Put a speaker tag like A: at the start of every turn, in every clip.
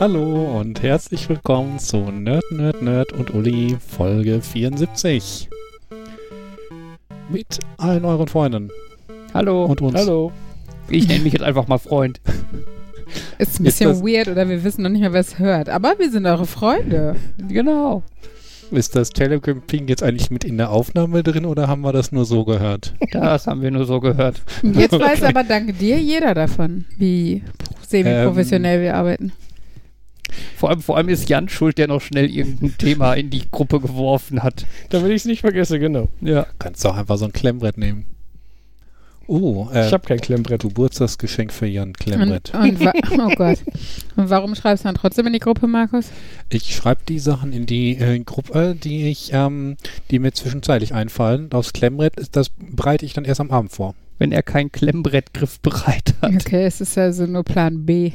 A: Hallo und herzlich willkommen zu Nerd, Nerd, Nerd und Uli Folge 74. Mit allen euren Freunden
B: Hallo.
A: und uns.
B: Hallo. Ich nenne mich jetzt einfach mal Freund.
C: Ist ein
A: Ist
C: bisschen
A: das-
C: weird oder wir wissen noch nicht mehr, wer es hört. Aber wir sind eure Freunde.
B: Genau.
A: Ist das Telecamping jetzt eigentlich mit in der Aufnahme drin oder haben wir das nur so gehört?
B: Das haben wir nur so gehört.
C: Jetzt weiß
A: Okay.
C: aber dank dir jeder davon, wie semi-professionell wir arbeiten.
B: Vor allem, vor allem ist Jan schuld, der noch schnell irgendein Thema in die Gruppe geworfen hat.
D: Damit ich es nicht vergesse, genau.
B: Ja.
A: Kannst du auch einfach so ein Klemmbrett nehmen. Oh, äh,
D: Ich habe kein Klemmbrett.
A: Geburtstagsgeschenk für Jan Klemmbrett.
C: Und, und oh Gott. Und warum schreibst du dann trotzdem in die Gruppe, Markus?
A: Ich schreibe die Sachen in die äh, Gruppe, die ich, ähm, die mir zwischenzeitlich einfallen. Aufs Klemmbrett ist das bereite ich dann erst am Abend vor.
B: Wenn er kein Klemmbrettgriff bereit hat.
C: Okay, es ist also nur Plan B.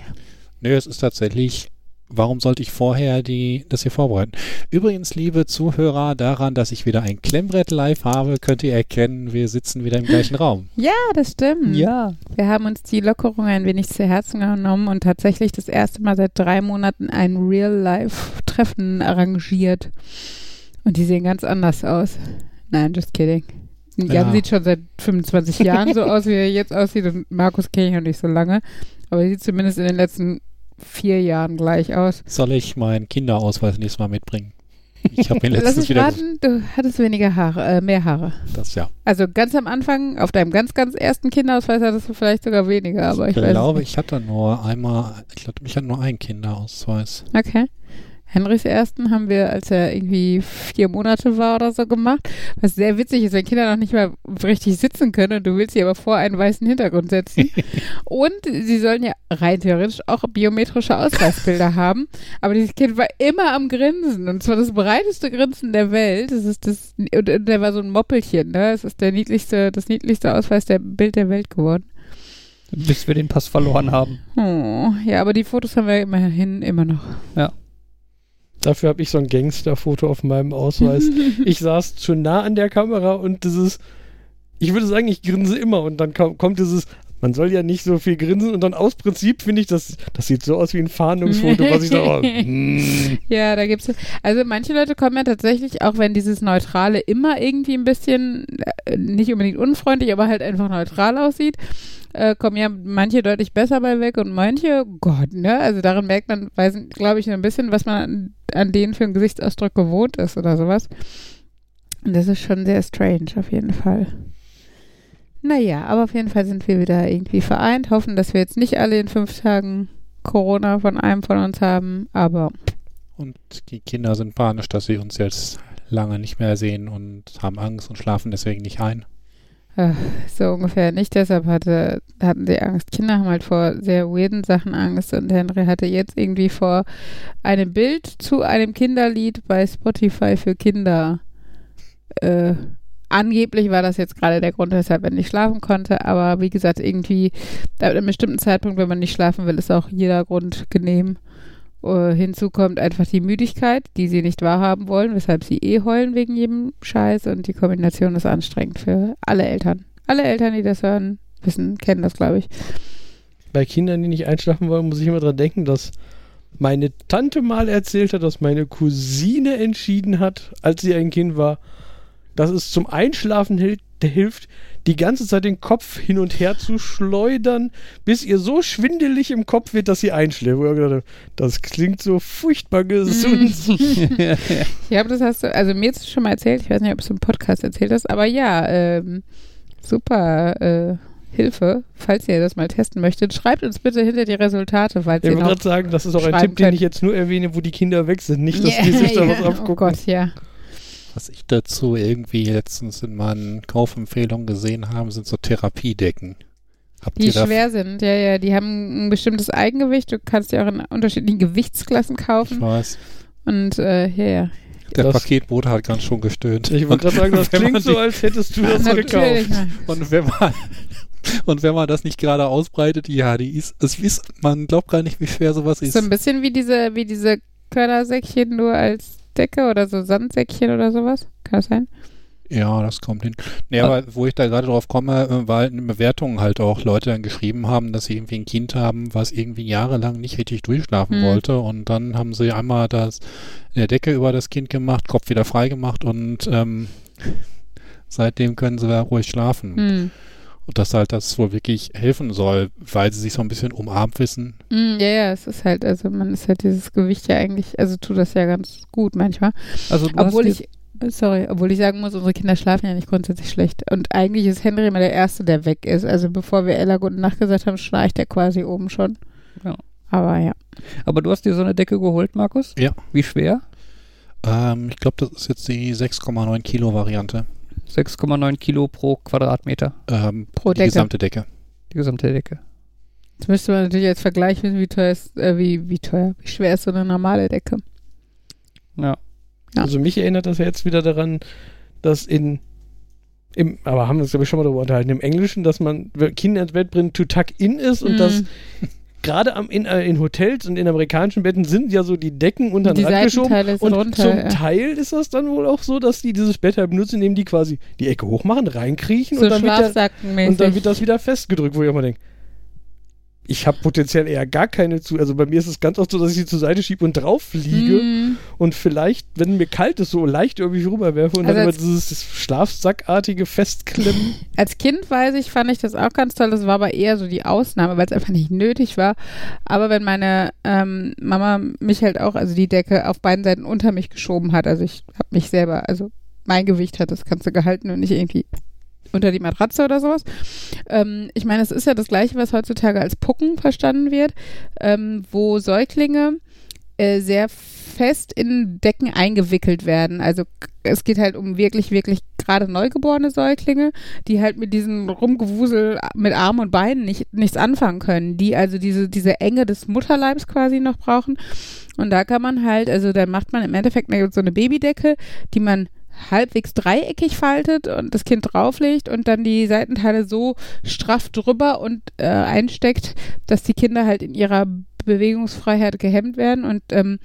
A: Nö, es ist tatsächlich, warum sollte ich vorher die, das hier vorbereiten? Übrigens, liebe Zuhörer, daran, dass ich wieder ein Klemmbrett live habe, könnt ihr erkennen, wir sitzen wieder im gleichen Raum.
C: Ja, das stimmt.
B: Ja.
C: Wir haben uns die Lockerung ein wenig zu Herzen genommen und tatsächlich das erste Mal seit drei Monaten ein Real-Life-Treffen arrangiert. Und die sehen ganz anders aus. Nein, just kidding. Jan
A: Ja.
C: sieht schon seit 25 Jahren so aus, wie er jetzt aussieht. Und Markus kenne ich noch nicht so lange. Aber er sieht zumindest in den letzten vier Jahren gleich aus.
A: Soll ich meinen Kinderausweis nächstes Mal mitbringen? Ich habe ihn
C: Lass
A: letztens
C: mich
A: wieder.
C: raten, du hattest weniger Haare, äh, mehr Haare.
A: Das ja.
C: Also ganz am Anfang, auf deinem ganz, ganz ersten Kinderausweis hattest du vielleicht sogar weniger, aber ich,
A: ich glaube, ich hatte nur einmal, ich glaube, ich hatte nur einen Kinderausweis.
C: Okay. Henrys ersten haben wir, als er irgendwie vier Monate war oder so gemacht. Was sehr witzig ist, wenn Kinder noch nicht mal richtig sitzen können und du willst sie aber vor einen weißen Hintergrund setzen. und sie sollen ja rein theoretisch auch biometrische Ausweisbilder haben. Aber dieses Kind war immer am Grinsen. Und zwar das breiteste Grinsen der Welt. Das ist das, und, und der war so ein Moppelchen, ne? Es ist der niedlichste, das niedlichste Ausweis der Bild der Welt geworden.
B: Bis wir den Pass verloren haben.
C: Oh, ja, aber die Fotos haben wir immerhin immer noch.
D: Dafür habe ich so ein Gangsterfoto auf meinem Ausweis. ich saß zu nah an der Kamera und dieses, ich würde sagen, ich grinse immer und dann kommt dieses, man soll ja nicht so viel grinsen und dann aus Prinzip finde ich, das, das sieht so aus wie ein Fahndungsfoto, was ich da, oh, mm.
C: Ja, da gibt's also manche Leute kommen ja tatsächlich, auch wenn dieses Neutrale immer irgendwie ein bisschen äh, nicht unbedingt unfreundlich, aber halt einfach neutral aussieht, äh, kommen ja manche deutlich besser bei weg und manche, Gott, ne? Also daran merkt man, weiß, glaube ich, so ein bisschen, was man an, an denen für einen Gesichtsausdruck gewohnt ist oder sowas. Und das ist schon sehr strange, auf jeden Fall. Naja, aber auf jeden Fall sind wir wieder irgendwie vereint, hoffen, dass wir jetzt nicht alle in fünf Tagen Corona von einem von uns haben, aber
A: Und die Kinder sind panisch, dass sie uns jetzt lange nicht mehr sehen und haben Angst und schlafen deswegen nicht ein.
C: Äh, so ungefähr nicht. Deshalb hatte, hatten sie Angst. Kinder haben halt vor sehr weirden Sachen Angst. Und Henry hatte jetzt irgendwie vor einem Bild zu einem Kinderlied bei Spotify für Kinder. Äh, angeblich war das jetzt gerade der Grund, weshalb er nicht schlafen konnte. Aber wie gesagt, irgendwie ab einem bestimmten Zeitpunkt, wenn man nicht schlafen will, ist auch jeder Grund genehm. Äh, hinzu kommt einfach die Müdigkeit, die sie nicht wahrhaben wollen, weshalb sie eh heulen wegen jedem Scheiß und die Kombination ist anstrengend für alle Eltern. Alle Eltern, die das hören, wissen, kennen das, glaube ich.
D: Bei Kindern, die nicht einschlafen wollen, muss ich immer dran denken, dass meine Tante mal erzählt hat, dass meine Cousine entschieden hat, als sie ein Kind war, dass es zum Einschlafen hil hilft, die ganze Zeit den Kopf hin und her zu schleudern, bis ihr so schwindelig im Kopf wird, dass sie einschläft. Wo ich gedacht habe, das klingt so furchtbar gesund.
C: Ja, aber das hast du, also mir jetzt schon mal erzählt, ich weiß nicht, ob du es im Podcast erzählt hast, aber ja, ähm, super äh, Hilfe, falls ihr das mal testen möchtet. Schreibt uns bitte hinter die Resultate, falls
D: Ich
C: ihr
D: wollte
C: noch
D: gerade sagen, das ist auch ein Tipp, den
C: könnt.
D: ich jetzt nur erwähne, wo die Kinder weg sind. Nicht, dass
C: Ja,
D: die sich da was
C: ja,
D: abgucken.
C: Oh Gott, ja.
A: Was ich dazu irgendwie letztens in meinen Kaufempfehlungen gesehen habe, sind so Therapiedecken. Habt
C: Die schwer sind, ja, ja, die haben ein bestimmtes Eigengewicht. Du kannst die auch in unterschiedlichen Gewichtsklassen
A: Ich
C: kaufen.
A: weiß.
C: Und äh, ja, ja.
A: Der
D: Das-
A: Paketbote hat ganz schon gestöhnt.
D: Ich wollte gerade sagen, das klingt so, als hättest du das gekauft.
A: Und wenn man und wenn man das nicht gerade ausbreitet, ja, die ist, es ist, man glaubt gar nicht, wie schwer sowas ist.
C: So ein bisschen wie diese, wie diese Körnersäckchen nur als Decke oder so Sandsäckchen oder sowas. Kann das sein?
A: Ja, das kommt hin. Nee, aber wo ich da gerade drauf komme, äh, weil in Bewertungen halt auch Leute dann geschrieben haben, dass sie irgendwie ein Kind haben, was irgendwie jahrelang nicht richtig durchschlafen
C: Hm.
A: wollte und dann haben sie einmal das eine Decke über das Kind gemacht, Kopf wieder frei gemacht und ähm, seitdem können sie da ruhig schlafen.
C: Hm.
A: Und dass halt das wohl wirklich helfen soll, weil sie sich so ein bisschen umarmt wissen.
C: Hm, ja, ja, es ist halt, also man ist halt dieses Gewicht ja eigentlich, also tut das ja ganz gut manchmal.
B: Also
C: Obwohl ich, sorry, obwohl ich sagen muss, unsere Kinder schlafen ja nicht grundsätzlich schlecht. Und eigentlich ist Henry immer der Erste, der weg ist. Also bevor wir Ella gute Nacht gesagt haben, schnarcht er quasi oben schon.
B: Ja.
C: Aber ja.
B: aber du hast dir so eine Decke geholt, Markus?
A: Ja.
B: Wie schwer?
A: Ähm, ich glaube, das ist jetzt die 6,9 Kilo Variante.
B: 6,9 Kilo pro Quadratmeter,
A: Ähm,
C: Pro
A: die
C: Decke.
A: gesamte Decke.
B: die gesamte Decke.
C: Jetzt müsste man natürlich als Vergleich wissen, wie teuer ist, äh, wie, wie teuer, wie schwer ist so eine normale Decke.
B: Ja.
C: Ja.
D: Also mich erinnert das jetzt wieder daran, dass in im, aber haben wir uns glaube ich schon mal darüber unterhalten, im Englischen, dass man Kinder ins Bett bringt, to tuck in ist und
C: Mhm.
D: dass gerade am, in, äh, in Hotels und in amerikanischen Betten sind ja so die Decken unter den Rand geschoben. Und
C: runter.
D: zum
C: ja.
D: Teil ist das dann wohl auch so, dass die dieses Bett halt benutzen, indem die quasi die Ecke hochmachen, reinkriechen
C: So
D: und, dann wird der,
C: Schlafsackenmäßig.
D: und dann wird das wieder festgedrückt, wo ich auch mal denke, ich habe potenziell eher gar keine zu. Also bei mir ist es ganz oft so, dass ich sie zur Seite schiebe und drauf liege
C: Hm.
D: und vielleicht, wenn mir kalt ist, so leicht irgendwie rüberwerfe und
C: Also
D: dann immer dieses Schlafsackartige Festklemmen.
C: Als Kind weiß ich, fand ich das auch ganz toll. Das war aber eher so die Ausnahme, weil es einfach nicht nötig war. Aber wenn meine ähm, Mama mich halt auch, also die Decke auf beiden Seiten unter mich geschoben hat, also ich habe mich selber, also mein Gewicht hat das Ganze gehalten und nicht irgendwie unter die Matratze oder sowas. Ähm, ich meine, es ist ja das Gleiche, was heutzutage als Pucken verstanden wird, ähm, wo Säuglinge äh, sehr fest in Decken eingewickelt werden. Also es geht halt um wirklich, wirklich gerade neugeborene Säuglinge, die halt mit diesem Rumgewusel mit Armen und Beinen nicht, nichts anfangen können, die also diese, diese Enge des Mutterleibs quasi noch brauchen. Und da kann man halt, also da macht man im Endeffekt so eine Babydecke, die man halbwegs dreieckig faltet und das Kind drauflegt und dann die Seitenteile so straff drüber und äh, einsteckt, dass die Kinder halt in ihrer Bewegungsfreiheit gehemmt werden. Und ähm,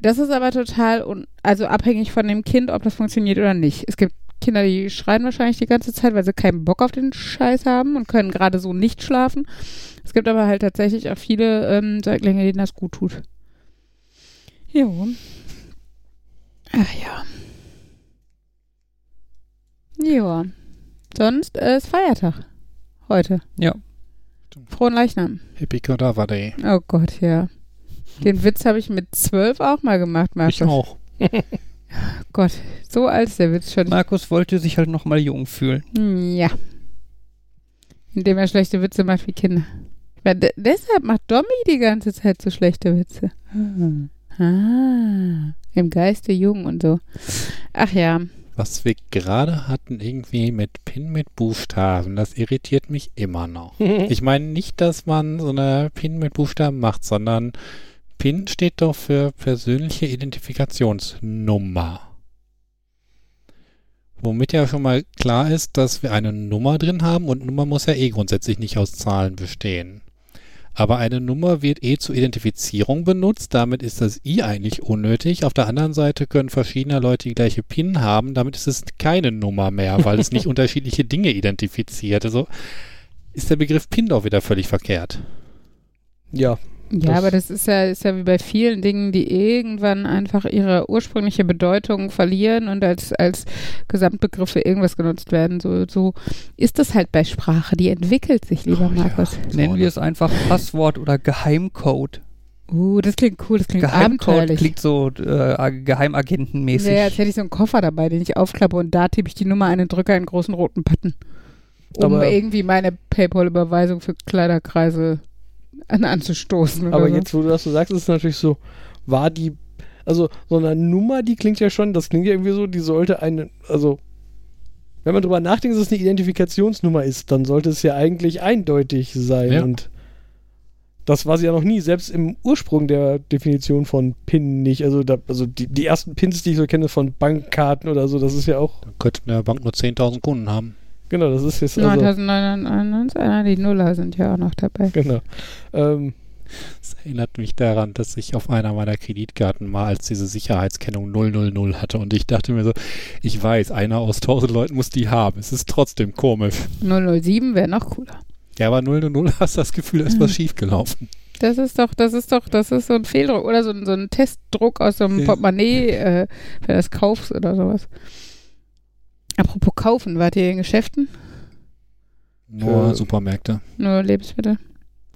C: das ist aber total, un also abhängig von dem Kind, ob das funktioniert oder nicht. Es gibt Kinder, die schreien wahrscheinlich die ganze Zeit, weil sie keinen Bock auf den Scheiß haben und können gerade so nicht schlafen. Es gibt aber halt tatsächlich auch viele ähm, Säuglinge, denen das gut tut. Jo. Ach ja. Ja. Sonst ist Feiertag. Heute.
B: Ja.
C: Frohen Leichnam.
A: Hippie Kadaver Day.
C: Oh Gott, ja. Den Witz habe ich mit zwölf auch mal gemacht, Markus.
A: Ich auch.
C: Gott, so alt ist der Witz schon.
B: Markus wollte sich halt nochmal jung fühlen.
C: Hm, Ja. Indem er schlechte Witze macht wie Kinder. De deshalb macht Domi die ganze Zeit so schlechte Witze. Ah, im Geiste jung und so. Ach ja.
A: Was wir gerade hatten, irgendwie mit Pin mit Buchstaben, das irritiert mich immer noch. Ich meine nicht, dass man so eine Pin mit Buchstaben macht, sondern PIN steht doch für persönliche Identifikationsnummer. Womit ja schon mal klar ist, dass wir eine Nummer drin haben und Nummer muss ja eh grundsätzlich nicht aus Zahlen bestehen. Aber eine Nummer wird eh zur Identifizierung benutzt, damit ist das I eigentlich unnötig. Auf der anderen Seite können verschiedene Leute die gleiche PIN haben, damit ist es keine Nummer mehr, weil es nicht unterschiedliche Dinge identifiziert. Also ist der Begriff PIN doch wieder völlig verkehrt.
D: Ja,
C: Ja,
D: Das-
C: aber das ist ja, ist ja wie bei vielen Dingen, die irgendwann einfach ihre ursprüngliche Bedeutung verlieren und als, als Gesamtbegriff für irgendwas genutzt werden. So, so ist das halt bei Sprache. Die entwickelt sich, lieber
A: Oh ja.
C: Markus.
B: Nennen wir es einfach Passwort oder Geheimcode.
C: Uh, das klingt cool, das klingt
B: Geheimcode
C: abenteuerlich.
B: klingt so äh, Geheimagentenmäßig.
C: Ja, als hätte ich so einen Koffer dabei, den ich aufklappe und da tippe ich die Nummer ein und drücke einen großen roten Button. Um
D: Aber-
C: irgendwie meine PayPal-Überweisung für Kleiderkreise an, anzustoßen.
D: Aber
C: so.
D: jetzt, wo du das so sagst, ist es natürlich so, war die, also so eine Nummer, die klingt ja schon, das klingt ja irgendwie so, die sollte eine, also wenn man drüber nachdenkt, dass es eine Identifikationsnummer ist, dann sollte es ja eigentlich eindeutig sein.
A: Ja.
D: Und das war sie ja noch nie, selbst im Ursprung der Definition von PIN nicht. Also, da, also die, die ersten Pins, die ich so kenne, von Bankkarten oder so, das ist ja auch,
A: Dann könnte eine Bank nur 10.000 Kunden haben.
D: Genau, das ist jetzt also,
C: 9991, ah, die Nuller sind ja auch noch dabei.
D: Genau. Ähm,
A: Das erinnert mich daran, dass ich auf einer meiner Kreditkarten mal als diese Sicherheitskennung 000 hatte und ich dachte mir so, ich weiß, einer aus 1000 Leuten muss die haben. Es ist trotzdem komisch.
C: 007 wäre noch cooler.
A: Ja, aber 000 hast das Gefühl, da ist was schiefgelaufen.
C: Das ist doch, das ist doch, das ist so ein Fehldruck oder so, ein- so ein Testdruck aus so einem
A: Ja.
C: Portemonnaie, äh, wenn du das kaufst oder sowas. Apropos kaufen, wart ihr in Geschäften?
A: Nur
D: Äh,
A: Supermärkte.
C: Nur Lebensmittel?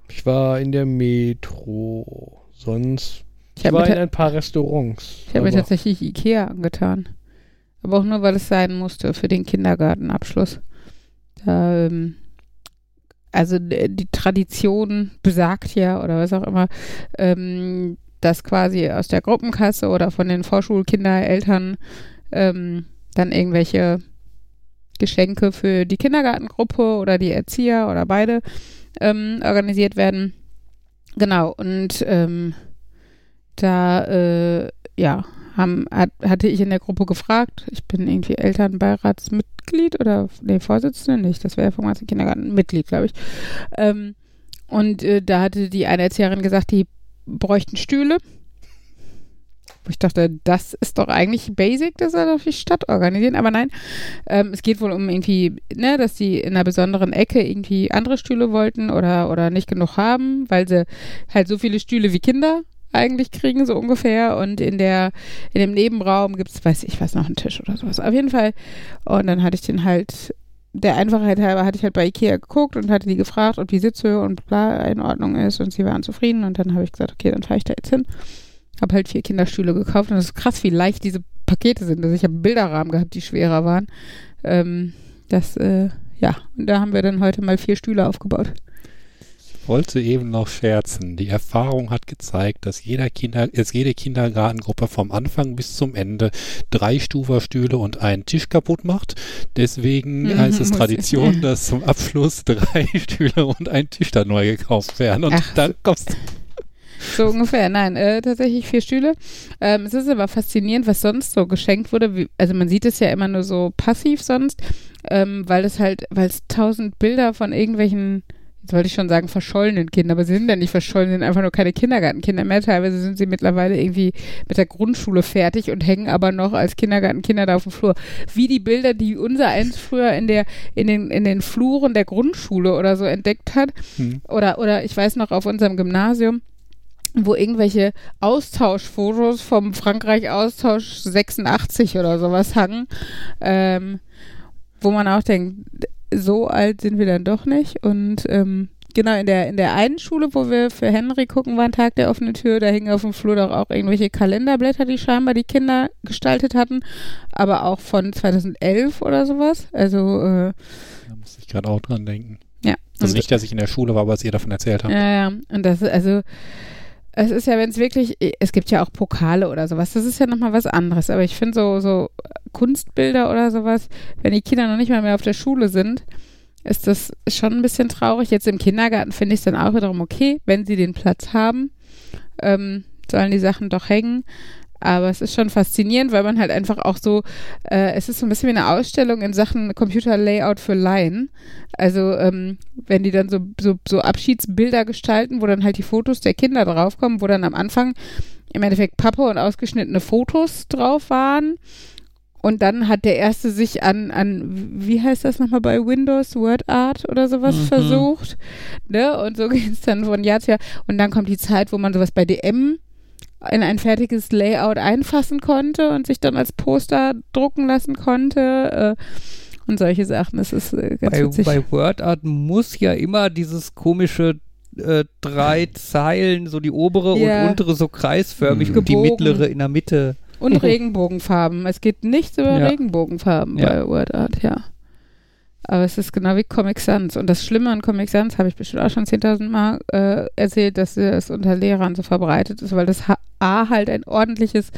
D: Ich war in der Metro. Sonst.
C: Ich
D: Ich
C: habe
D: war in ein paar Restaurants.
C: ich hab mir tatsächlich Ikea angetan. Aber auch nur, weil es sein musste für den Kindergartenabschluss. Da, ähm, also die Tradition besagt ja, oder was auch immer, ähm, dass quasi aus der Gruppenkasse oder von den Vorschulkindereltern ähm, dann irgendwelche Geschenke für die Kindergartengruppe oder die Erzieher oder beide ähm, organisiert werden. Genau, und ähm, da, äh, ja, haben, hat, hatte ich in der Gruppe gefragt, ich bin irgendwie Elternbeiratsmitglied oder, nee, Vorsitzende nicht, das wäre vom ganzen Kindergarten, Mitglied, glaube ich. Ähm, und äh, da hatte die eine Erzieherin gesagt, die bräuchten Stühle. Wo ich dachte, das ist doch eigentlich basic, das soll doch die Stadt organisieren. Aber nein, ähm, es geht wohl um irgendwie, ne, dass die in einer besonderen Ecke irgendwie andere Stühle wollten oder, oder nicht genug haben, weil sie halt so viele Stühle wie Kinder eigentlich kriegen, so ungefähr. Und in der, in dem Nebenraum gibt es, weiß ich was, noch einen Tisch oder sowas. Auf jeden Fall. Und dann hatte ich den halt, der Einfachheit halber hatte ich halt bei Ikea geguckt und hatte die gefragt, ob die Sitzhöhe und bla in Ordnung ist. Und sie waren zufrieden. Und dann habe ich gesagt, okay, dann fahre ich da jetzt hin. Habe halt vier Kinderstühle gekauft und es ist krass, wie leicht diese Pakete sind. Also ich habe Bilderrahmen gehabt, die schwerer waren. Ähm, das, äh, ja, und da haben wir dann heute mal vier Stühle aufgebaut.
A: Ich wollte eben noch scherzen. Die Erfahrung hat gezeigt, dass jeder Kinder, dass jede Kindergartengruppe vom Anfang bis zum Ende drei Stuferstühle und einen Tisch kaputt macht. Deswegen
C: Mhm,
A: heißt es Tradition, dass zum Abschluss drei Stühle und ein Tisch dann neu gekauft werden. Und
C: Ach,
A: dann kommst du.
C: So ungefähr, nein, äh, tatsächlich vier Stühle. Ähm, es ist aber faszinierend, was sonst so geschenkt wurde. Wie, also man sieht es ja immer nur so passiv sonst, ähm, weil es halt, weil es tausend Bilder von irgendwelchen, jetzt wollte ich schon sagen, verschollenen Kindern, aber sie sind ja nicht verschollen, sie sind einfach nur keine Kindergartenkinder mehr. Teilweise sind sie mittlerweile irgendwie mit der Grundschule fertig und hängen aber noch als Kindergartenkinder da auf dem Flur. Wie die Bilder, die unser eins früher in der, in den, in den Fluren der Grundschule oder so entdeckt hat.
A: Hm.
C: Oder, oder ich weiß noch auf unserem Gymnasium, wo irgendwelche Austauschfotos vom Frankreich-Austausch 86 oder sowas hangen, ähm, wo man auch denkt, so alt sind wir dann doch nicht. Und ähm, genau in der, in der einen Schule, wo wir für Henry gucken waren, Tag der offenen Tür, da hingen auf dem Flur doch auch irgendwelche Kalenderblätter, die scheinbar die Kinder gestaltet hatten, aber auch von 2011 oder sowas. Also, äh,
A: Da muss ich gerade auch dran denken.
C: ja.
A: Also nicht, dass ich in der Schule war, aber was ihr davon erzählt habt.
C: Ja, ja. Und das ist also, es ist ja, wenn es wirklich, es gibt ja auch Pokale oder sowas, das ist ja nochmal was anderes. Aber ich finde so, so Kunstbilder oder sowas, wenn die Kinder noch nicht mal mehr auf der Schule sind, ist das schon ein bisschen traurig. Jetzt im Kindergarten finde ich es dann auch wiederum okay, wenn sie den Platz haben, ähm, sollen die Sachen doch hängen. Aber es ist schon faszinierend, weil man halt einfach auch so, äh, es ist so ein bisschen wie eine Ausstellung in Sachen Computer-Layout für Laien. Also ähm, wenn die dann so, so, so Abschiedsbilder gestalten, wo dann halt die Fotos der Kinder draufkommen, wo dann am Anfang im Endeffekt Pappe und ausgeschnittene Fotos drauf waren. Und dann hat der erste sich an, an wie heißt das nochmal bei Windows, WordArt oder sowas
B: Mhm.
C: versucht. Ne? Und so geht es dann von Jahr zu Jahr. Und dann kommt die Zeit, wo man sowas bei DM in ein fertiges Layout einfassen konnte und sich dann als Poster drucken lassen konnte. Äh, und solche Sachen. Das ist äh, ganz
B: Bei,
C: witzig.
B: bei WordArt muss ja immer dieses komische äh, drei Zeilen, so die obere
C: Ja.
B: und untere so kreisförmig
A: Mhm.
B: und die mittlere in der Mitte.
C: Und Regenbogenfarben. Es geht nichts über
B: Ja.
C: Regenbogenfarben
B: Ja.
C: bei WordArt, ja. Aber es ist genau wie Comic Sans. Und das Schlimme an Comic Sans habe ich bestimmt auch schon 10.000 Mal äh, erzählt, dass es unter Lehrern so verbreitet ist, weil das A halt ein ordentliches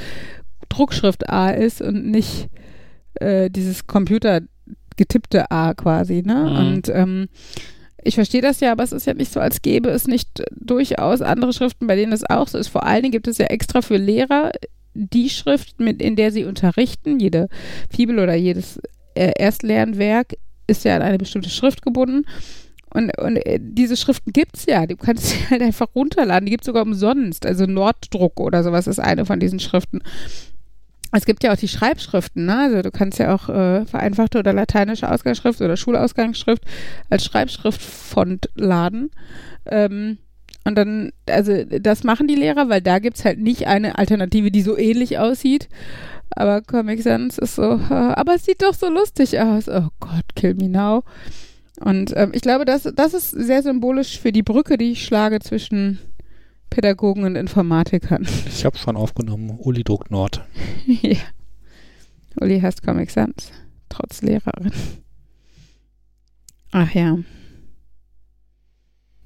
C: Druckschrift-A ist und nicht äh, dieses computergetippte A quasi. Ne?
B: Mhm.
C: Und ähm, ich verstehe das ja, aber es ist ja nicht so, als gäbe es nicht durchaus andere Schriften, bei denen das auch so ist. Vor allen Dingen gibt es ja extra für Lehrer die Schrift, mit, in der sie unterrichten. Jede Fibel oder jedes äh, Erstlernwerk ist ja an eine bestimmte Schrift gebunden. Und, und äh, diese Schriften gibt's ja, du kannst sie halt einfach runterladen, die gibt's sogar umsonst. Also Norddruck oder sowas ist eine von diesen Schriften. Es gibt ja auch die Schreibschriften, ne? Also du kannst ja auch äh, vereinfachte oder lateinische Ausgangsschrift oder Schulausgangsschrift als Schreibschriftfont laden. Ähm, und dann, also das machen die Lehrer, weil da gibt's halt nicht eine Alternative, die so ähnlich aussieht. Aber Comic Sans ist so, aber es sieht doch so lustig aus. Oh Gott, kill me now. Und ähm, ich glaube, das, das ist sehr symbolisch für die Brücke, die ich schlage zwischen Pädagogen und Informatikern.
A: Ich habe schon aufgenommen, Uli druckt Nord.
C: ja. Uli hasst Comic Sans, trotz Lehrerin. Ach ja.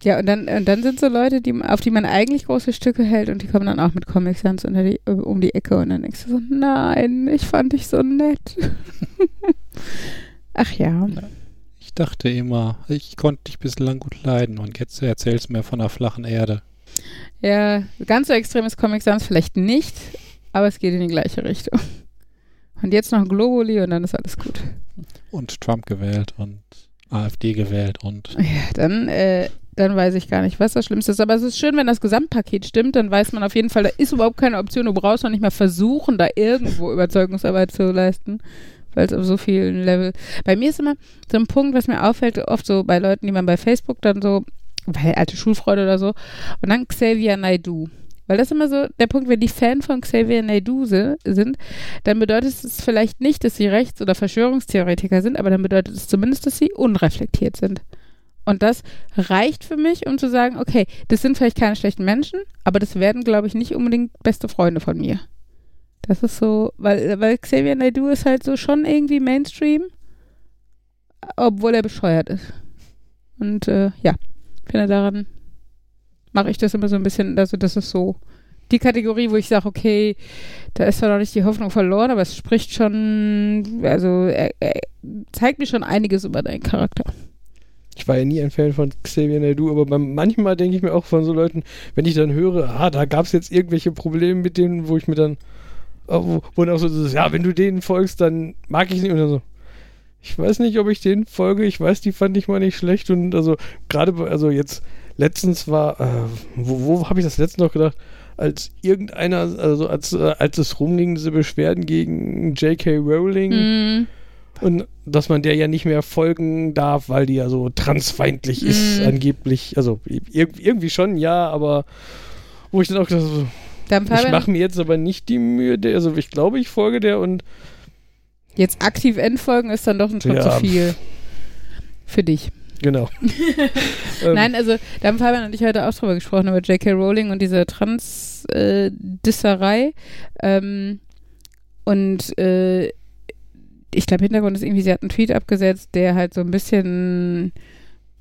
C: Ja, und dann, und dann sind so Leute, die, auf die man eigentlich große Stücke hält und die kommen dann auch mit Comic Sans unter die, um die Ecke und dann denkst du so, nein, ich fand dich so nett. Ach ja.
A: Ich dachte immer, ich konnte dich bislang gut leiden und jetzt erzählst du mir von der flachen Erde.
C: Ja, ganz so extrem ist Comic Sans vielleicht nicht, aber es geht in die gleiche Richtung. Und jetzt noch Globuli und dann ist alles gut.
A: Und Trump gewählt und AfD gewählt und.
C: Ja, dann, äh, dann weiß ich gar nicht, was das Schlimmste ist. Aber es ist schön, wenn das Gesamtpaket stimmt, dann weiß man auf jeden Fall, da ist überhaupt keine Option. Du brauchst noch nicht mal versuchen, da irgendwo Überzeugungsarbeit zu leisten, weil es auf so vielen Level. Bei mir ist immer so ein Punkt, was mir auffällt, oft so bei Leuten, die man bei Facebook dann so, weil alte Schulfreude oder so, und dann Xavier Naidu. Weil das ist immer so der Punkt, wenn die Fan von Xavier Naidu sind, dann bedeutet es vielleicht nicht, dass sie Rechts- oder Verschwörungstheoretiker sind, aber dann bedeutet es zumindest, dass sie unreflektiert sind. Und das reicht für mich, um zu sagen, okay, das sind vielleicht keine schlechten Menschen, aber das werden, glaube ich, nicht unbedingt beste Freunde von mir. Das ist so, weil, weil Xavier Naidu ist halt so schon irgendwie Mainstream, obwohl er bescheuert ist. Und äh, ja, finde daran mache ich das immer so ein bisschen, also das ist so die Kategorie, wo ich sage, okay, da ist zwar noch nicht die Hoffnung verloren, aber es spricht schon, also er, er zeigt mir schon einiges über deinen Charakter.
D: Ich war ja nie ein Fan von Xavier Naidoo, aber beim, manchmal denke ich mir auch von so Leuten, wenn ich dann höre, ah, da gab es jetzt irgendwelche Probleme mit denen, wo ich mir dann, oh, wo, wo dann auch so, so, ja, wenn du denen folgst, dann mag ich nicht und dann so. Ich weiß nicht, ob ich denen folge. Ich weiß, die fand ich mal nicht schlecht und also gerade, also jetzt letztens war, äh, wo, wo habe ich das letztens noch gedacht? Als irgendeiner, also als, äh, als es rumging, diese Beschwerden gegen J.K. Rowling
C: Mm.
D: Und dass man der ja nicht mehr folgen darf, weil die ja so transfeindlich ist,
C: Mhm.
D: angeblich. Also ir irgendwie schon, ja, aber wo ich dann auch gedacht habe, so, ich mache mir jetzt aber nicht die Mühe, der, also ich glaube, ich folge der und
C: jetzt aktiv entfolgen ist dann doch ein Schritt
D: Ja.
C: zu viel. Für dich.
D: genau. Ähm,
C: Nein, also da haben Fabian und ich heute auch drüber gesprochen, über J.K. Rowling und diese Trans-Disserei. ähm, und äh, ich glaube, Hintergrund ist irgendwie, sie hat einen Tweet abgesetzt, der halt so ein bisschen,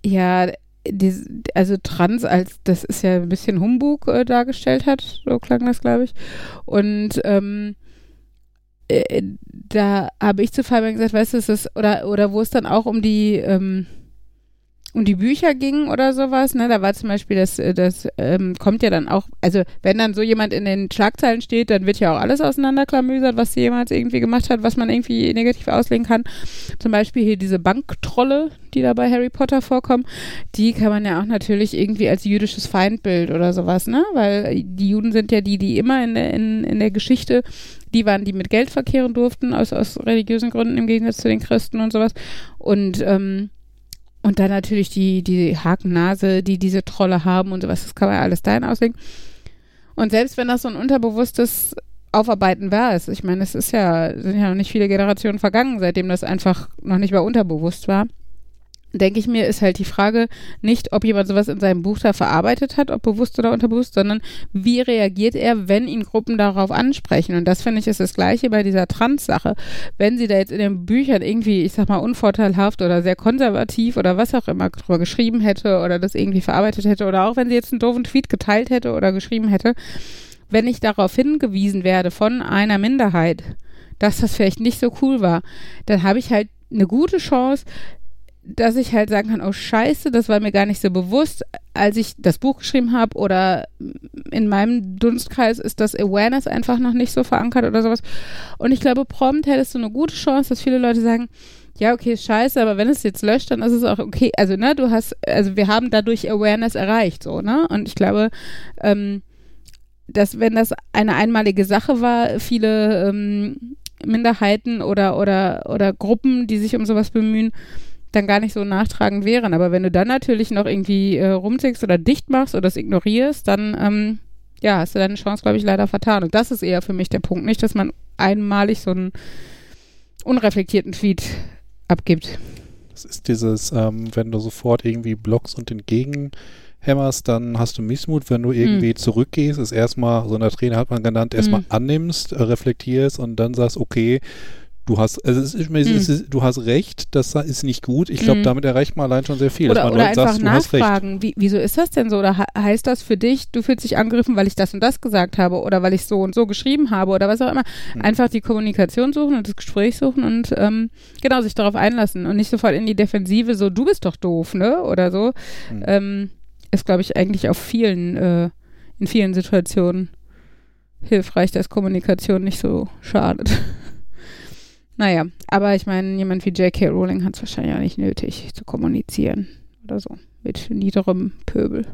C: ja, dies- also trans als, das ist ja ein bisschen Humbug äh, dargestellt hat, so klang das, glaube ich. Und ähm, äh, da habe ich zu Fabian gesagt, weißt du, ist, oder, oder wo es dann auch um die, ähm, um die Bücher ging oder sowas, ne, da war zum Beispiel das, äh, das ähm, kommt ja dann auch, also wenn dann so jemand in den Schlagzeilen steht, dann wird ja auch alles auseinanderklamüsert, was jemals irgendwie gemacht hat, was man irgendwie negativ auslegen kann. Zum Beispiel hier diese Banktrolle, die da bei Harry Potter vorkommen, die kann man ja auch natürlich irgendwie als jüdisches Feindbild oder sowas, ne, weil die Juden sind ja die, die immer in der, in, in der Geschichte die waren, die mit Geld verkehren durften, aus, aus religiösen Gründen im Gegensatz zu den Christen und sowas. Und, ähm, und dann natürlich die, die Hakennase, die diese Trolle haben und sowas, das kann man ja alles dahin auslegen. Und selbst wenn das so ein unterbewusstes Aufarbeiten war es, ich meine, es ist ja, sind ja noch nicht viele Generationen vergangen, seitdem das einfach noch nicht mal unterbewusst war, denke ich mir, ist halt die Frage nicht, ob jemand sowas in seinem Buch da verarbeitet hat, ob bewusst oder unterbewusst, sondern wie reagiert er, wenn ihn Gruppen darauf ansprechen. Und das finde ich ist das Gleiche bei dieser Trans-Sache. Wenn sie da jetzt in den Büchern irgendwie, ich sag mal, unvorteilhaft oder sehr konservativ oder was auch immer drüber geschrieben hätte oder das irgendwie verarbeitet hätte oder auch wenn sie jetzt einen doofen Tweet geteilt hätte oder geschrieben hätte, wenn ich darauf hingewiesen werde von einer Minderheit, dass das vielleicht nicht so cool war, dann habe ich halt eine gute Chance, dass ich halt sagen kann, oh scheiße, das war mir gar nicht so bewusst, als ich das Buch geschrieben habe oder in meinem Dunstkreis ist das Awareness einfach noch nicht so verankert oder sowas. Und ich glaube, prompt hättest du eine gute Chance, dass viele Leute sagen, ja, okay, scheiße, aber wenn es jetzt löscht, dann ist es auch okay. Also, ne, du hast, also wir haben dadurch Awareness erreicht, so, ne? Und ich glaube, ähm, dass wenn das eine einmalige Sache war, viele ähm, Minderheiten oder, oder, oder Gruppen, die sich um sowas bemühen, dann gar nicht so nachtragend wären. Aber wenn du dann natürlich noch irgendwie äh, rumzickst oder dicht machst oder es ignorierst, dann ähm, ja, hast du deine Chance, glaube ich, leider vertan. Und das ist eher für mich der Punkt. Nicht, dass man einmalig so einen unreflektierten Tweet abgibt.
A: Das ist dieses, ähm, wenn du sofort irgendwie blockst und entgegenhämmerst, dann hast du Missmut. Wenn du irgendwie
C: Hm.
A: zurückgehst, ist erstmal, so in der Trainer hat man genannt, erstmal
C: Hm.
A: annimmst, äh, reflektierst und dann sagst, okay, du hast, also es ist, es
C: Hm.
A: ist, du hast recht, das ist nicht gut. Ich glaube,
C: Hm.
A: damit erreicht man allein schon sehr viel.
C: Oder,
A: dass man
C: oder einfach
A: recht.
C: nachfragen, wie, wieso ist das denn so? Oder he heißt das für dich, du fühlst dich angegriffen, weil ich das und das gesagt habe oder weil ich so und so geschrieben habe oder was auch immer.
A: Hm.
C: Einfach die Kommunikation suchen und das Gespräch suchen und ähm, genau sich darauf einlassen und nicht sofort in die Defensive, so du bist doch doof, ne? Oder so.
A: Hm.
C: Ähm, ist, glaube ich, eigentlich auf vielen, äh, in vielen Situationen hilfreich, dass Kommunikation nicht so schadet. Naja, aber ich meine, jemand wie J.K. Rowling hat es wahrscheinlich auch nicht nötig zu kommunizieren oder so mit niederem Pöbel.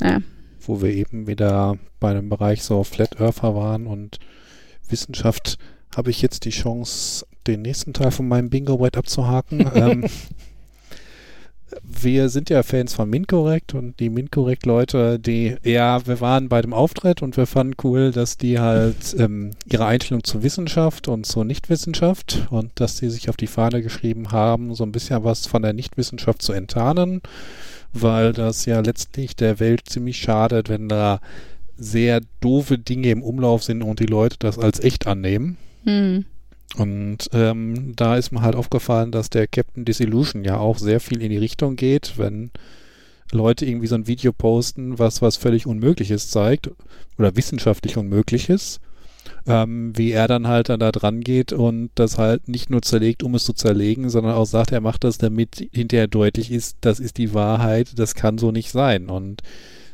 C: Naja,
A: wo wir eben wieder bei einem Bereich so Flat Earther waren und Wissenschaft, habe ich jetzt die Chance, den nächsten Teil von meinem Bingo-Brett abzuhaken. ähm, wir sind ja Fans von MinCorrect und die MinCorrect-Leute, die, ja, wir waren bei dem Auftritt und wir fanden cool, dass die halt ähm, ihre Einstellung zur Wissenschaft und zur Nichtwissenschaft und dass die sich auf die Fahne geschrieben haben, so ein bisschen was von der Nichtwissenschaft zu enttarnen, weil das ja letztlich der Welt ziemlich schadet, wenn da sehr doofe Dinge im Umlauf sind und die Leute das als echt annehmen.
C: hm.
A: Und ähm, da ist mir halt aufgefallen, dass der Captain Disillusion ja auch sehr viel in die Richtung geht, wenn Leute irgendwie so ein Video posten, was was völlig Unmögliches zeigt oder wissenschaftlich Unmögliches, ähm, wie er dann halt dann da dran geht und das halt nicht nur zerlegt, um es zu zerlegen, sondern auch sagt, er macht das, damit hinterher deutlich ist, das ist die Wahrheit, das kann so nicht sein. Und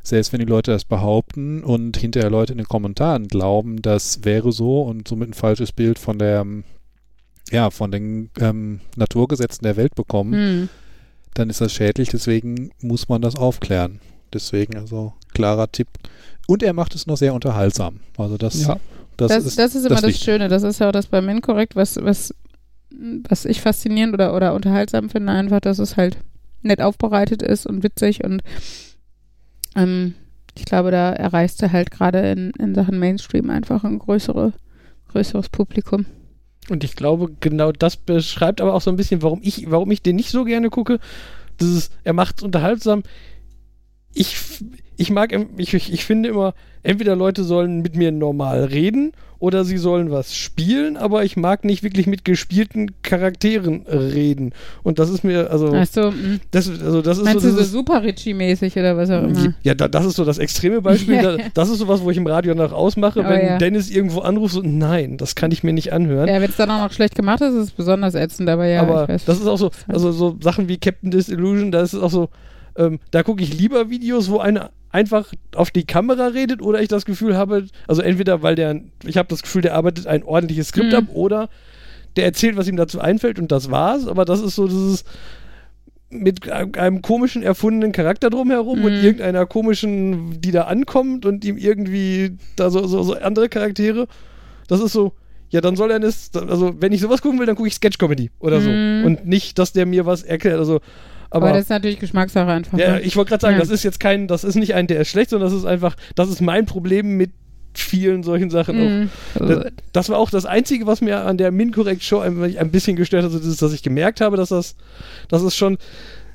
A: selbst wenn die Leute das behaupten und hinterher Leute in den Kommentaren glauben, das wäre so und somit ein falsches Bild von der, ja, von den ähm, Naturgesetzen der Welt bekommen,
C: Hm.
A: dann ist das schädlich, deswegen muss man das aufklären. Deswegen also klarer Tipp. Und er macht es noch sehr unterhaltsam. Also das,
B: Ja.
A: das,
C: Das,
A: ist,
C: das ist immer das,
A: Wichtige.
C: Schöne. Das ist ja auch das beim Inkorrekt, was, was, was ich faszinierend oder, oder unterhaltsam finde, einfach, dass es halt nett aufbereitet ist und witzig und ähm, ich glaube, da erreichst du halt gerade in, in Sachen Mainstream einfach ein größere, größeres Publikum.
D: Und ich glaube, genau das beschreibt aber auch so ein bisschen, warum ich, warum ich den nicht so gerne gucke. Das ist, er macht es unterhaltsam. Ich, ich mag, ich, ich finde immer, entweder Leute sollen mit mir normal reden oder sie sollen was spielen, aber ich mag nicht wirklich mit gespielten Charakteren reden. Und das ist mir, also,
C: Weißt du, mh.
D: das, also das ist
C: meinst
D: so,
C: du so super Ritchie-mäßig oder was auch immer?
D: ja, da, das ist so das extreme Beispiel. Da, das ist sowas, wo ich im Radio nach ausmache,
C: Oh,
D: wenn
C: ja.
D: Dennis irgendwo anruft, so, nein, das kann ich mir nicht anhören.
C: Ja, wenn es dann auch noch schlecht gemacht ist, ist es besonders ätzend, aber ja,
D: aber das ist auch so, also so Sachen wie Captain Disillusion, da ist es auch so, ähm, da gucke ich lieber Videos, wo einer einfach auf die Kamera redet oder ich das Gefühl habe, also entweder weil der, ich habe das Gefühl, der arbeitet ein ordentliches Skript
C: Mhm.
D: ab oder der erzählt, was ihm dazu einfällt und das war's, aber das ist so dieses mit einem komischen erfundenen Charakter drumherum und
C: Mhm.
D: irgendeiner komischen, die da ankommt und ihm irgendwie da so, so, so andere Charaktere. Das ist so, ja, dann soll er das, also wenn ich sowas gucken will, dann gucke ich Sketch-Comedy oder so.
C: Mhm.
D: Und nicht, dass der mir was erklärt. Also,
C: aber,
D: aber,
C: das ist natürlich Geschmackssache einfach.
D: ja,
C: ne?
D: ich wollte gerade sagen,
C: Ja.
D: das ist jetzt kein, das ist nicht ein, der ist schlecht, sondern das ist einfach, das ist mein Problem mit vielen solchen Sachen auch.
C: Mhm.
D: Das, das war auch das Einzige, was mir an der Mincorrect-Show ein, ein bisschen gestört hat, also ist, dass ich gemerkt habe, dass das, dass es schon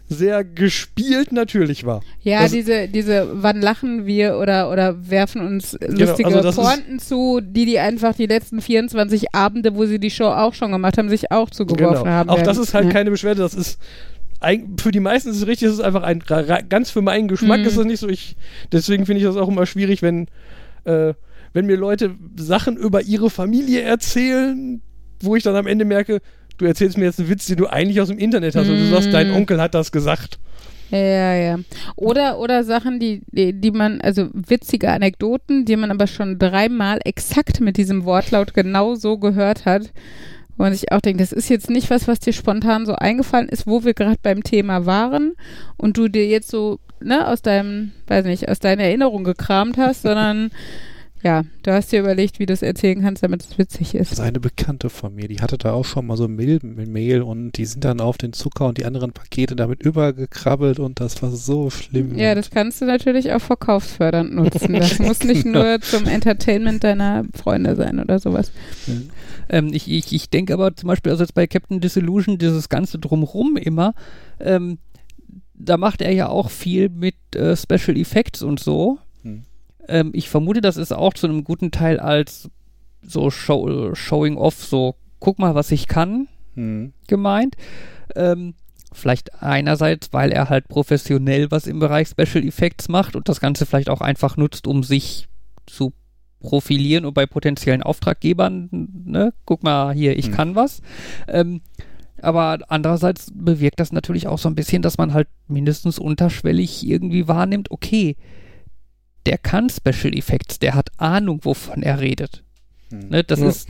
D: sehr gespielt natürlich war.
C: Ja,
D: Das-
C: diese, diese, wann lachen wir oder, oder werfen uns lustige
D: also das ist-
C: Pointen zu, die die einfach die letzten 24 Abende, wo sie die Show auch schon gemacht haben, sich auch zugeworfen haben.
D: Genau. Auch
C: werden.
D: das ist halt
C: ja.
D: keine Beschwerde, das ist für die meisten ist es richtig, es ist einfach ein ganz für meinen Geschmack
C: Mhm.
D: ist das nicht so. Ich, deswegen finde ich das auch immer schwierig, wenn, äh, wenn mir Leute Sachen über ihre Familie erzählen, wo ich dann am Ende merke, du erzählst mir jetzt einen Witz, den du eigentlich aus dem Internet hast und du sagst, dein
C: Mhm.
D: Onkel hat das gesagt.
C: Ja, ja. Oder, oder Sachen, die, die, die man, also witzige Anekdoten, die man aber schon dreimal exakt mit diesem Wortlaut genau so gehört hat. Wo man sich auch denkt, das ist jetzt nicht was, was dir spontan so eingefallen ist, wo wir gerade beim Thema waren und du dir jetzt so, ne, aus deinem, weiß nicht, aus deiner Erinnerung gekramt hast, sondern ja, du hast dir überlegt, wie du es erzählen kannst, damit es witzig ist.
A: Das ist eine Bekannte von mir, die hatte da auch schon mal so Milbenmehl und die sind dann auf den Zucker und die anderen Pakete damit übergekrabbelt und das war so schlimm.
C: Ja, das kannst du natürlich auch verkaufsfördernd nutzen. Das muss nicht
A: Genau.
C: nur zum Entertainment deiner Freunde sein oder sowas.
B: Ähm, ich ich, ich denke aber zum Beispiel, also jetzt bei Captain Disillusion, dieses ganze Drumrum immer, ähm, da macht er ja auch viel mit äh, Special Effects und so.
A: Hm.
B: Ähm, ich vermute, das ist auch zu einem guten Teil als so Show, Showing Off, so guck mal, was ich kann,
A: Hm.
B: gemeint. Ähm, vielleicht einerseits, weil er halt professionell was im Bereich Special Effects macht und das Ganze vielleicht auch einfach nutzt, um sich zu profilieren und bei potenziellen Auftraggebern, ne, guck mal hier, ich
A: Hm.
B: kann was. Ähm, aber andererseits bewirkt das natürlich auch so ein bisschen, dass man halt mindestens unterschwellig irgendwie wahrnimmt, okay, der kann Special Effects, der hat Ahnung, wovon er redet.
A: Hm.
B: Ne, das
D: Ja.
B: ist,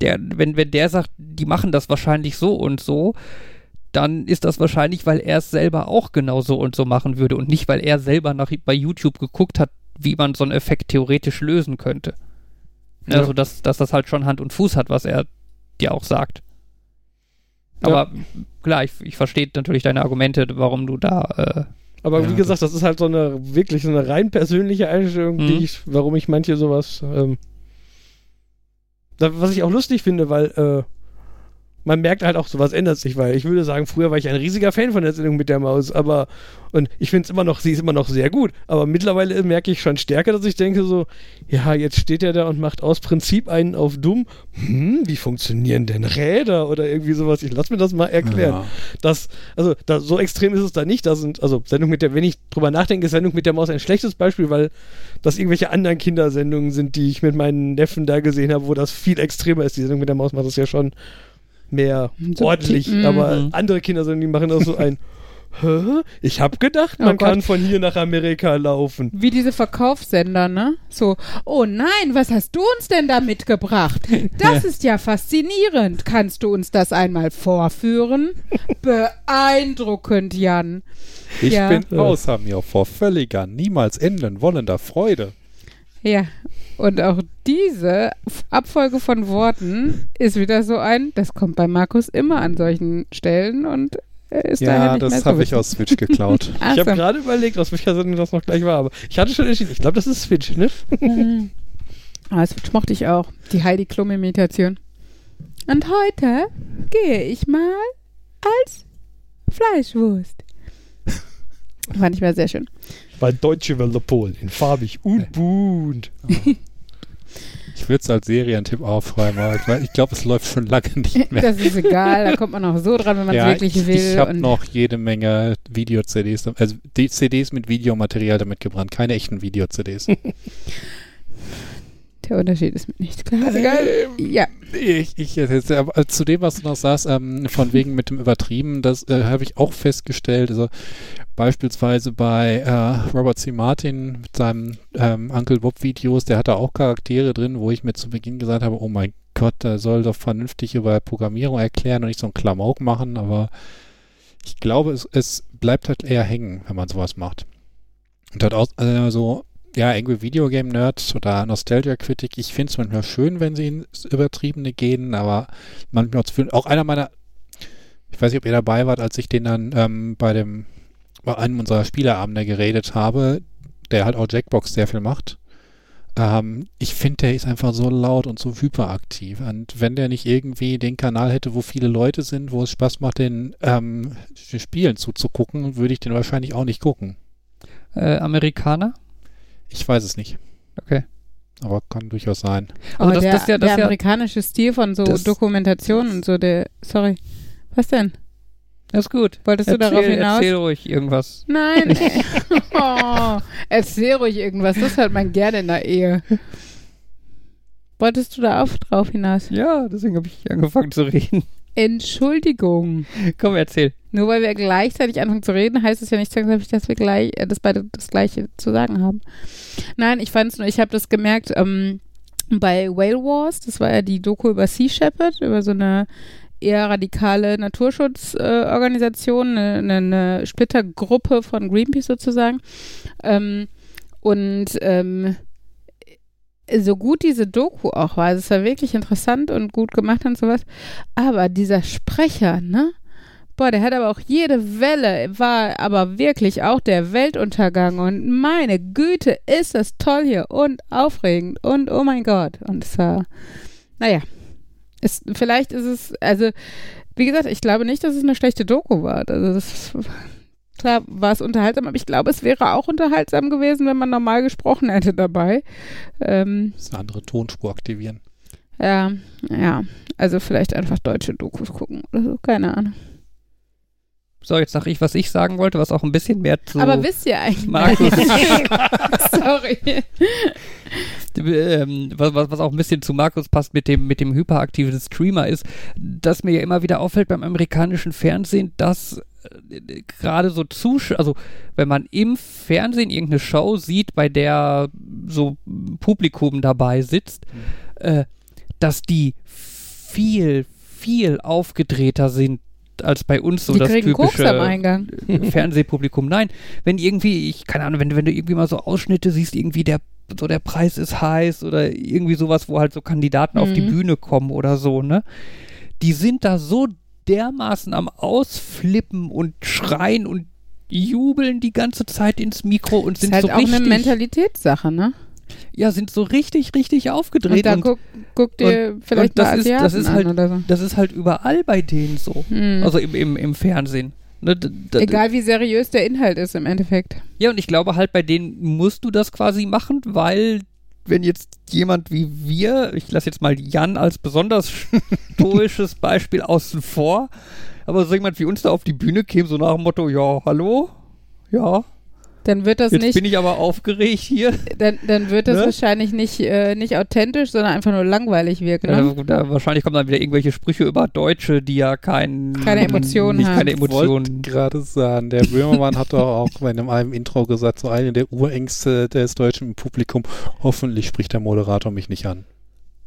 B: der, wenn, wenn der sagt, die machen das wahrscheinlich so und so, dann ist das wahrscheinlich, weil er es selber auch genau so und so machen würde und nicht, weil er selber nach, bei YouTube geguckt hat, wie man so einen Effekt theoretisch lösen könnte.
D: Ja.
B: Also, dass, dass das halt schon Hand und Fuß hat, was er dir auch sagt. Aber klar, ich, ich verstehe natürlich deine Argumente, warum du da.
D: Aber
A: Ja,
D: wie gesagt, das ist halt so eine wirklich so eine rein persönliche Einstellung,
B: Mhm.
D: die ich, warum ich manche sowas, ähm, was ich auch lustig finde, weil äh, man merkt halt auch, sowas ändert sich, weil ich würde sagen, früher war ich ein riesiger Fan von der Sendung mit der Maus, aber und ich finde es immer noch, sie ist immer noch sehr gut, aber mittlerweile merke ich schon stärker, dass ich denke so, ja, jetzt steht er da und macht aus Prinzip einen auf dumm. Hm, wie funktionieren denn Räder oder irgendwie sowas? Ich lass mir das mal erklären.
A: Ja.
D: Das, also da, so extrem ist es da nicht. Da sind, also Sendung mit der, wenn ich drüber nachdenke, ist Sendung mit der Maus ein schlechtes Beispiel, weil das irgendwelche anderen Kindersendungen sind, die ich mit meinen Neffen da gesehen habe, wo das viel extremer ist. Die Sendung mit der Maus macht das ja schon mehr
C: So
D: ordentlich,
C: ti-
D: aber
B: Mhm.
D: andere Kindersendungen, die machen das so ein Hä? Ich habe gedacht,
C: Oh
D: man
C: Gott.
D: kann von hier nach Amerika laufen.
C: Wie diese Verkaufssender, ne? So, oh nein, was hast du uns denn da mitgebracht? Das ist ja faszinierend. Kannst du uns das einmal vorführen? Beeindruckend, Jan.
A: Ich
C: Ja.
A: bin
D: Ja.
A: außer mir vor völliger, niemals enden wollender Freude.
C: Ja, und auch diese Abfolge von Worten ist wieder so ein, das kommt bei Markus immer an solchen Stellen und ist
A: Ja, das
C: so
A: habe ich
C: witzig.
A: aus Switch geklaut.
C: Ach
D: Ich habe
C: so.
D: gerade überlegt, aus welcher Sendung das noch gleich war, aber ich hatte schon entschieden. Ich glaube, das ist Switch, ne?
C: Mhm. Ah, das mochte ich auch. Die Heidi Klum-Imitation. Und heute gehe ich mal als Fleischwurst. Fand ich mal sehr schön.
D: Bei Deutsche Welle Polen in farbig und bunt.
A: Ich würde es als Serientipp aufschreiben, aber ich, mein, ich glaube, es läuft schon lange nicht mehr.
C: Das ist egal, da kommt man auch so dran, wenn man es
A: ja,
C: wirklich
A: ich,
C: will.
A: ich habe noch jede Menge Video-CDs, also die CDs mit Videomaterial damit gebrannt, keine echten Video-CDs.
C: der Unterschied ist mir nicht klar. Egal. Ja,
A: Ich, ich jetzt, aber zu dem, was du noch sagst, ähm, von wegen mit dem Übertrieben, das äh, habe ich auch festgestellt. Also beispielsweise bei äh, Robert C. Martin mit seinem ähm, Uncle Bob Videos, der hat da auch Charaktere drin, wo ich mir zu Beginn gesagt habe, oh mein Gott, der soll doch vernünftig über Programmierung erklären und nicht so ein Klamauk machen, aber ich glaube, es, es bleibt halt eher hängen, wenn man sowas macht. Und hat auch äh, so ja, Angry Video Game Nerd oder Nostalgia Critic, ich finde es manchmal schön, wenn sie ins Übertriebene gehen, aber manchmal auch einer meiner, ich weiß nicht, ob ihr dabei wart, als ich den dann ähm, bei dem, bei einem unserer Spieleabende geredet habe, der halt auch Jackbox sehr viel macht. Ähm, ich finde, der ist einfach so laut und so hyperaktiv. Und wenn der nicht irgendwie den Kanal hätte, wo viele Leute sind, wo es Spaß macht, den, ähm, Spielen zuzugucken, würde ich den wahrscheinlich auch nicht gucken.
B: Äh, Amerikaner?
A: Ich weiß es nicht.
B: Okay.
A: Aber kann durchaus sein.
B: Also
C: aber
B: das-
C: der,
B: das ja- das
C: der
B: ja-
C: amerikanische Stil von so
B: Das-
C: Dokumentationen und so, der, sorry, was denn?
B: Das ist gut.
C: Wolltest du
B: Erzähl,
C: darauf hinaus?
B: Erzähl ruhig irgendwas.
C: Nein. oh, erzähl ruhig irgendwas, das hört man gerne in der Ehe. Wolltest du da auch drauf hinaus?
B: Ja, deswegen habe ich angefangen zu reden.
C: Entschuldigung.
B: Komm, erzähl.
C: Nur weil wir gleichzeitig anfangen zu reden, heißt es ja nicht zwangsläufig, dass wir gleich, äh, dass beide das Gleiche zu sagen haben. Nein, ich fand es nur, ich habe das gemerkt, ähm, bei Whale Wars, das war ja die Doku über Sea Shepherd, über so eine eher radikale Naturschutzorganisation, äh, eine, eine Splittergruppe von Greenpeace sozusagen. Ähm, und ähm, so gut diese Doku auch war, also es war wirklich interessant und gut gemacht und sowas, aber dieser Sprecher, ne? Boah, der hat aber auch jede Welle, war aber wirklich auch der Weltuntergang und meine Güte, ist das toll hier und aufregend und oh mein Gott. Und es war, naja, ist, vielleicht ist es, also, wie gesagt, ich glaube nicht, dass es eine schlechte Doku war. Also, das, klar war es unterhaltsam, aber ich glaube, es wäre auch unterhaltsam gewesen, wenn man normal gesprochen hätte dabei. Ähm,
A: das eine andere Tonspur aktivieren.
C: Ja, ja. Also vielleicht einfach deutsche Dokus gucken oder so, keine Ahnung.
B: So, jetzt sage ich, was ich sagen wollte, was auch ein bisschen mehr zu.
C: Aber wisst ihr eigentlich?
B: Markus.
C: Sorry.
B: ähm, was, was auch ein bisschen zu Markus passt mit dem, mit dem hyperaktiven Streamer ist, dass mir ja immer wieder auffällt beim amerikanischen Fernsehen, dass äh, gerade so Zuschauer, also wenn man im Fernsehen irgendeine Show sieht, bei der so Publikum dabei sitzt, mhm. äh, dass die viel, viel aufgedrehter sind als bei uns so
C: die
B: das
C: typische
B: Koks
C: am Eingang.
B: Fernsehpublikum. Nein, wenn irgendwie, ich keine Ahnung, wenn, wenn du irgendwie mal so Ausschnitte siehst, irgendwie der so der Preis ist heiß oder irgendwie sowas, wo halt so Kandidaten mhm. auf die mhm. Bühne kommen oder so, ne? Die sind da so dermaßen am Ausflippen und schreien und jubeln die ganze Zeit ins Mikro und sind
C: ist halt
B: so
C: auch
B: richtig,
C: eine Mentalitätssache, ne?
B: Ja, sind so richtig, richtig aufgedreht.
C: Und da guck, guck dir und, vielleicht und
B: das
C: mal
B: ist, das ist halt,
C: oder so.
B: Das ist halt überall bei denen so.
C: Hm.
B: Also im, im, im Fernsehen. Ne,
C: Egal wie seriös der Inhalt ist im Endeffekt.
B: Ja, und ich glaube halt, bei denen musst du das quasi machen, weil wenn jetzt jemand wie wir, ich lasse jetzt mal Jan als besonders stoisches Beispiel außen vor, aber so jemand wie uns da auf die Bühne käme, so nach dem Motto, ja, hallo, ja,
C: dann wird das
B: Jetzt
C: nicht.
B: bin ich aber aufgeregt hier.
C: Dann, dann wird das ne? wahrscheinlich nicht, äh, nicht authentisch, sondern einfach nur langweilig wirken.
B: Ne? Ja, da, wahrscheinlich kommen dann wieder irgendwelche Sprüche über Deutsche, die ja kein,
C: keine Emotionen
B: nicht
C: haben.
B: Keine Emotionen.
A: Gerade sagen, der Böhmermann hat doch auch bei einem, einem Intro gesagt, so eine der Urängste des deutschen Publikum, hoffentlich spricht der Moderator mich nicht an.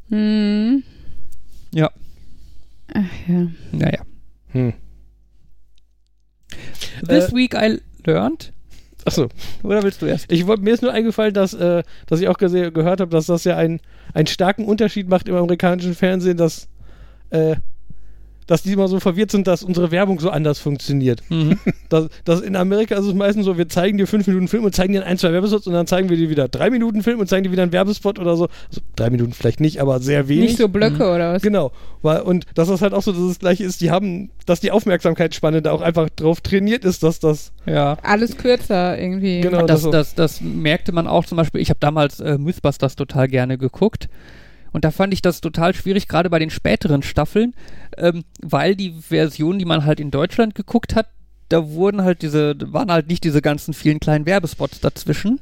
C: Hm.
B: Ja.
C: Ach ja.
B: Naja.
A: Hm.
B: This äh, week I learned
D: Achso.
B: Oder willst du erst?
D: Ich, mir ist nur eingefallen, dass, äh, dass ich auch gehört habe, dass das ja einen, einen starken Unterschied macht im amerikanischen Fernsehen, dass äh, dass die immer so verwirrt sind, dass unsere Werbung so anders funktioniert. Mhm. Das, das in Amerika ist es meistens so, wir zeigen dir fünf Minuten Film und zeigen dir ein, zwei Werbespots und dann zeigen wir dir wieder drei Minuten Film und zeigen dir wieder einen Werbespot oder so. Also drei Minuten vielleicht nicht, aber sehr wenig.
C: Nicht so Blöcke mhm. oder was?
D: Genau. Weil, und dass das halt auch so dass das gleiche ist, die haben, dass die Aufmerksamkeitsspanne da auch einfach drauf trainiert ist, dass das.
B: Ja.
C: Alles kürzer irgendwie.
B: Genau. Das, das, das, das merkte man auch zum Beispiel. Ich habe damals äh, Mythbusters total gerne geguckt. Und da fand ich das total schwierig, gerade bei den späteren Staffeln, ähm, weil die Version, die man halt in Deutschland geguckt hat, da wurden halt diese, waren halt nicht diese ganzen vielen kleinen Werbespots dazwischen.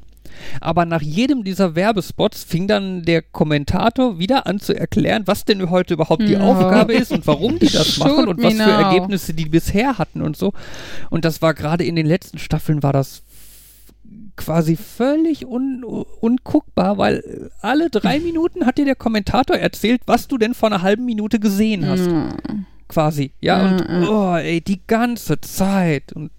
B: Aber nach jedem dieser Werbespots fing dann der Kommentator wieder an zu erklären, was denn heute überhaupt die no. Aufgabe ist und warum die das machen und was für Ergebnisse die bisher hatten und so. Und das war gerade in den letzten Staffeln war das quasi völlig un unguckbar, weil alle drei Minuten hat dir der Kommentator erzählt, was du denn vor einer halben Minute gesehen hast. Mm. Quasi. Ja, mm, und oh, ey, die ganze Zeit. Und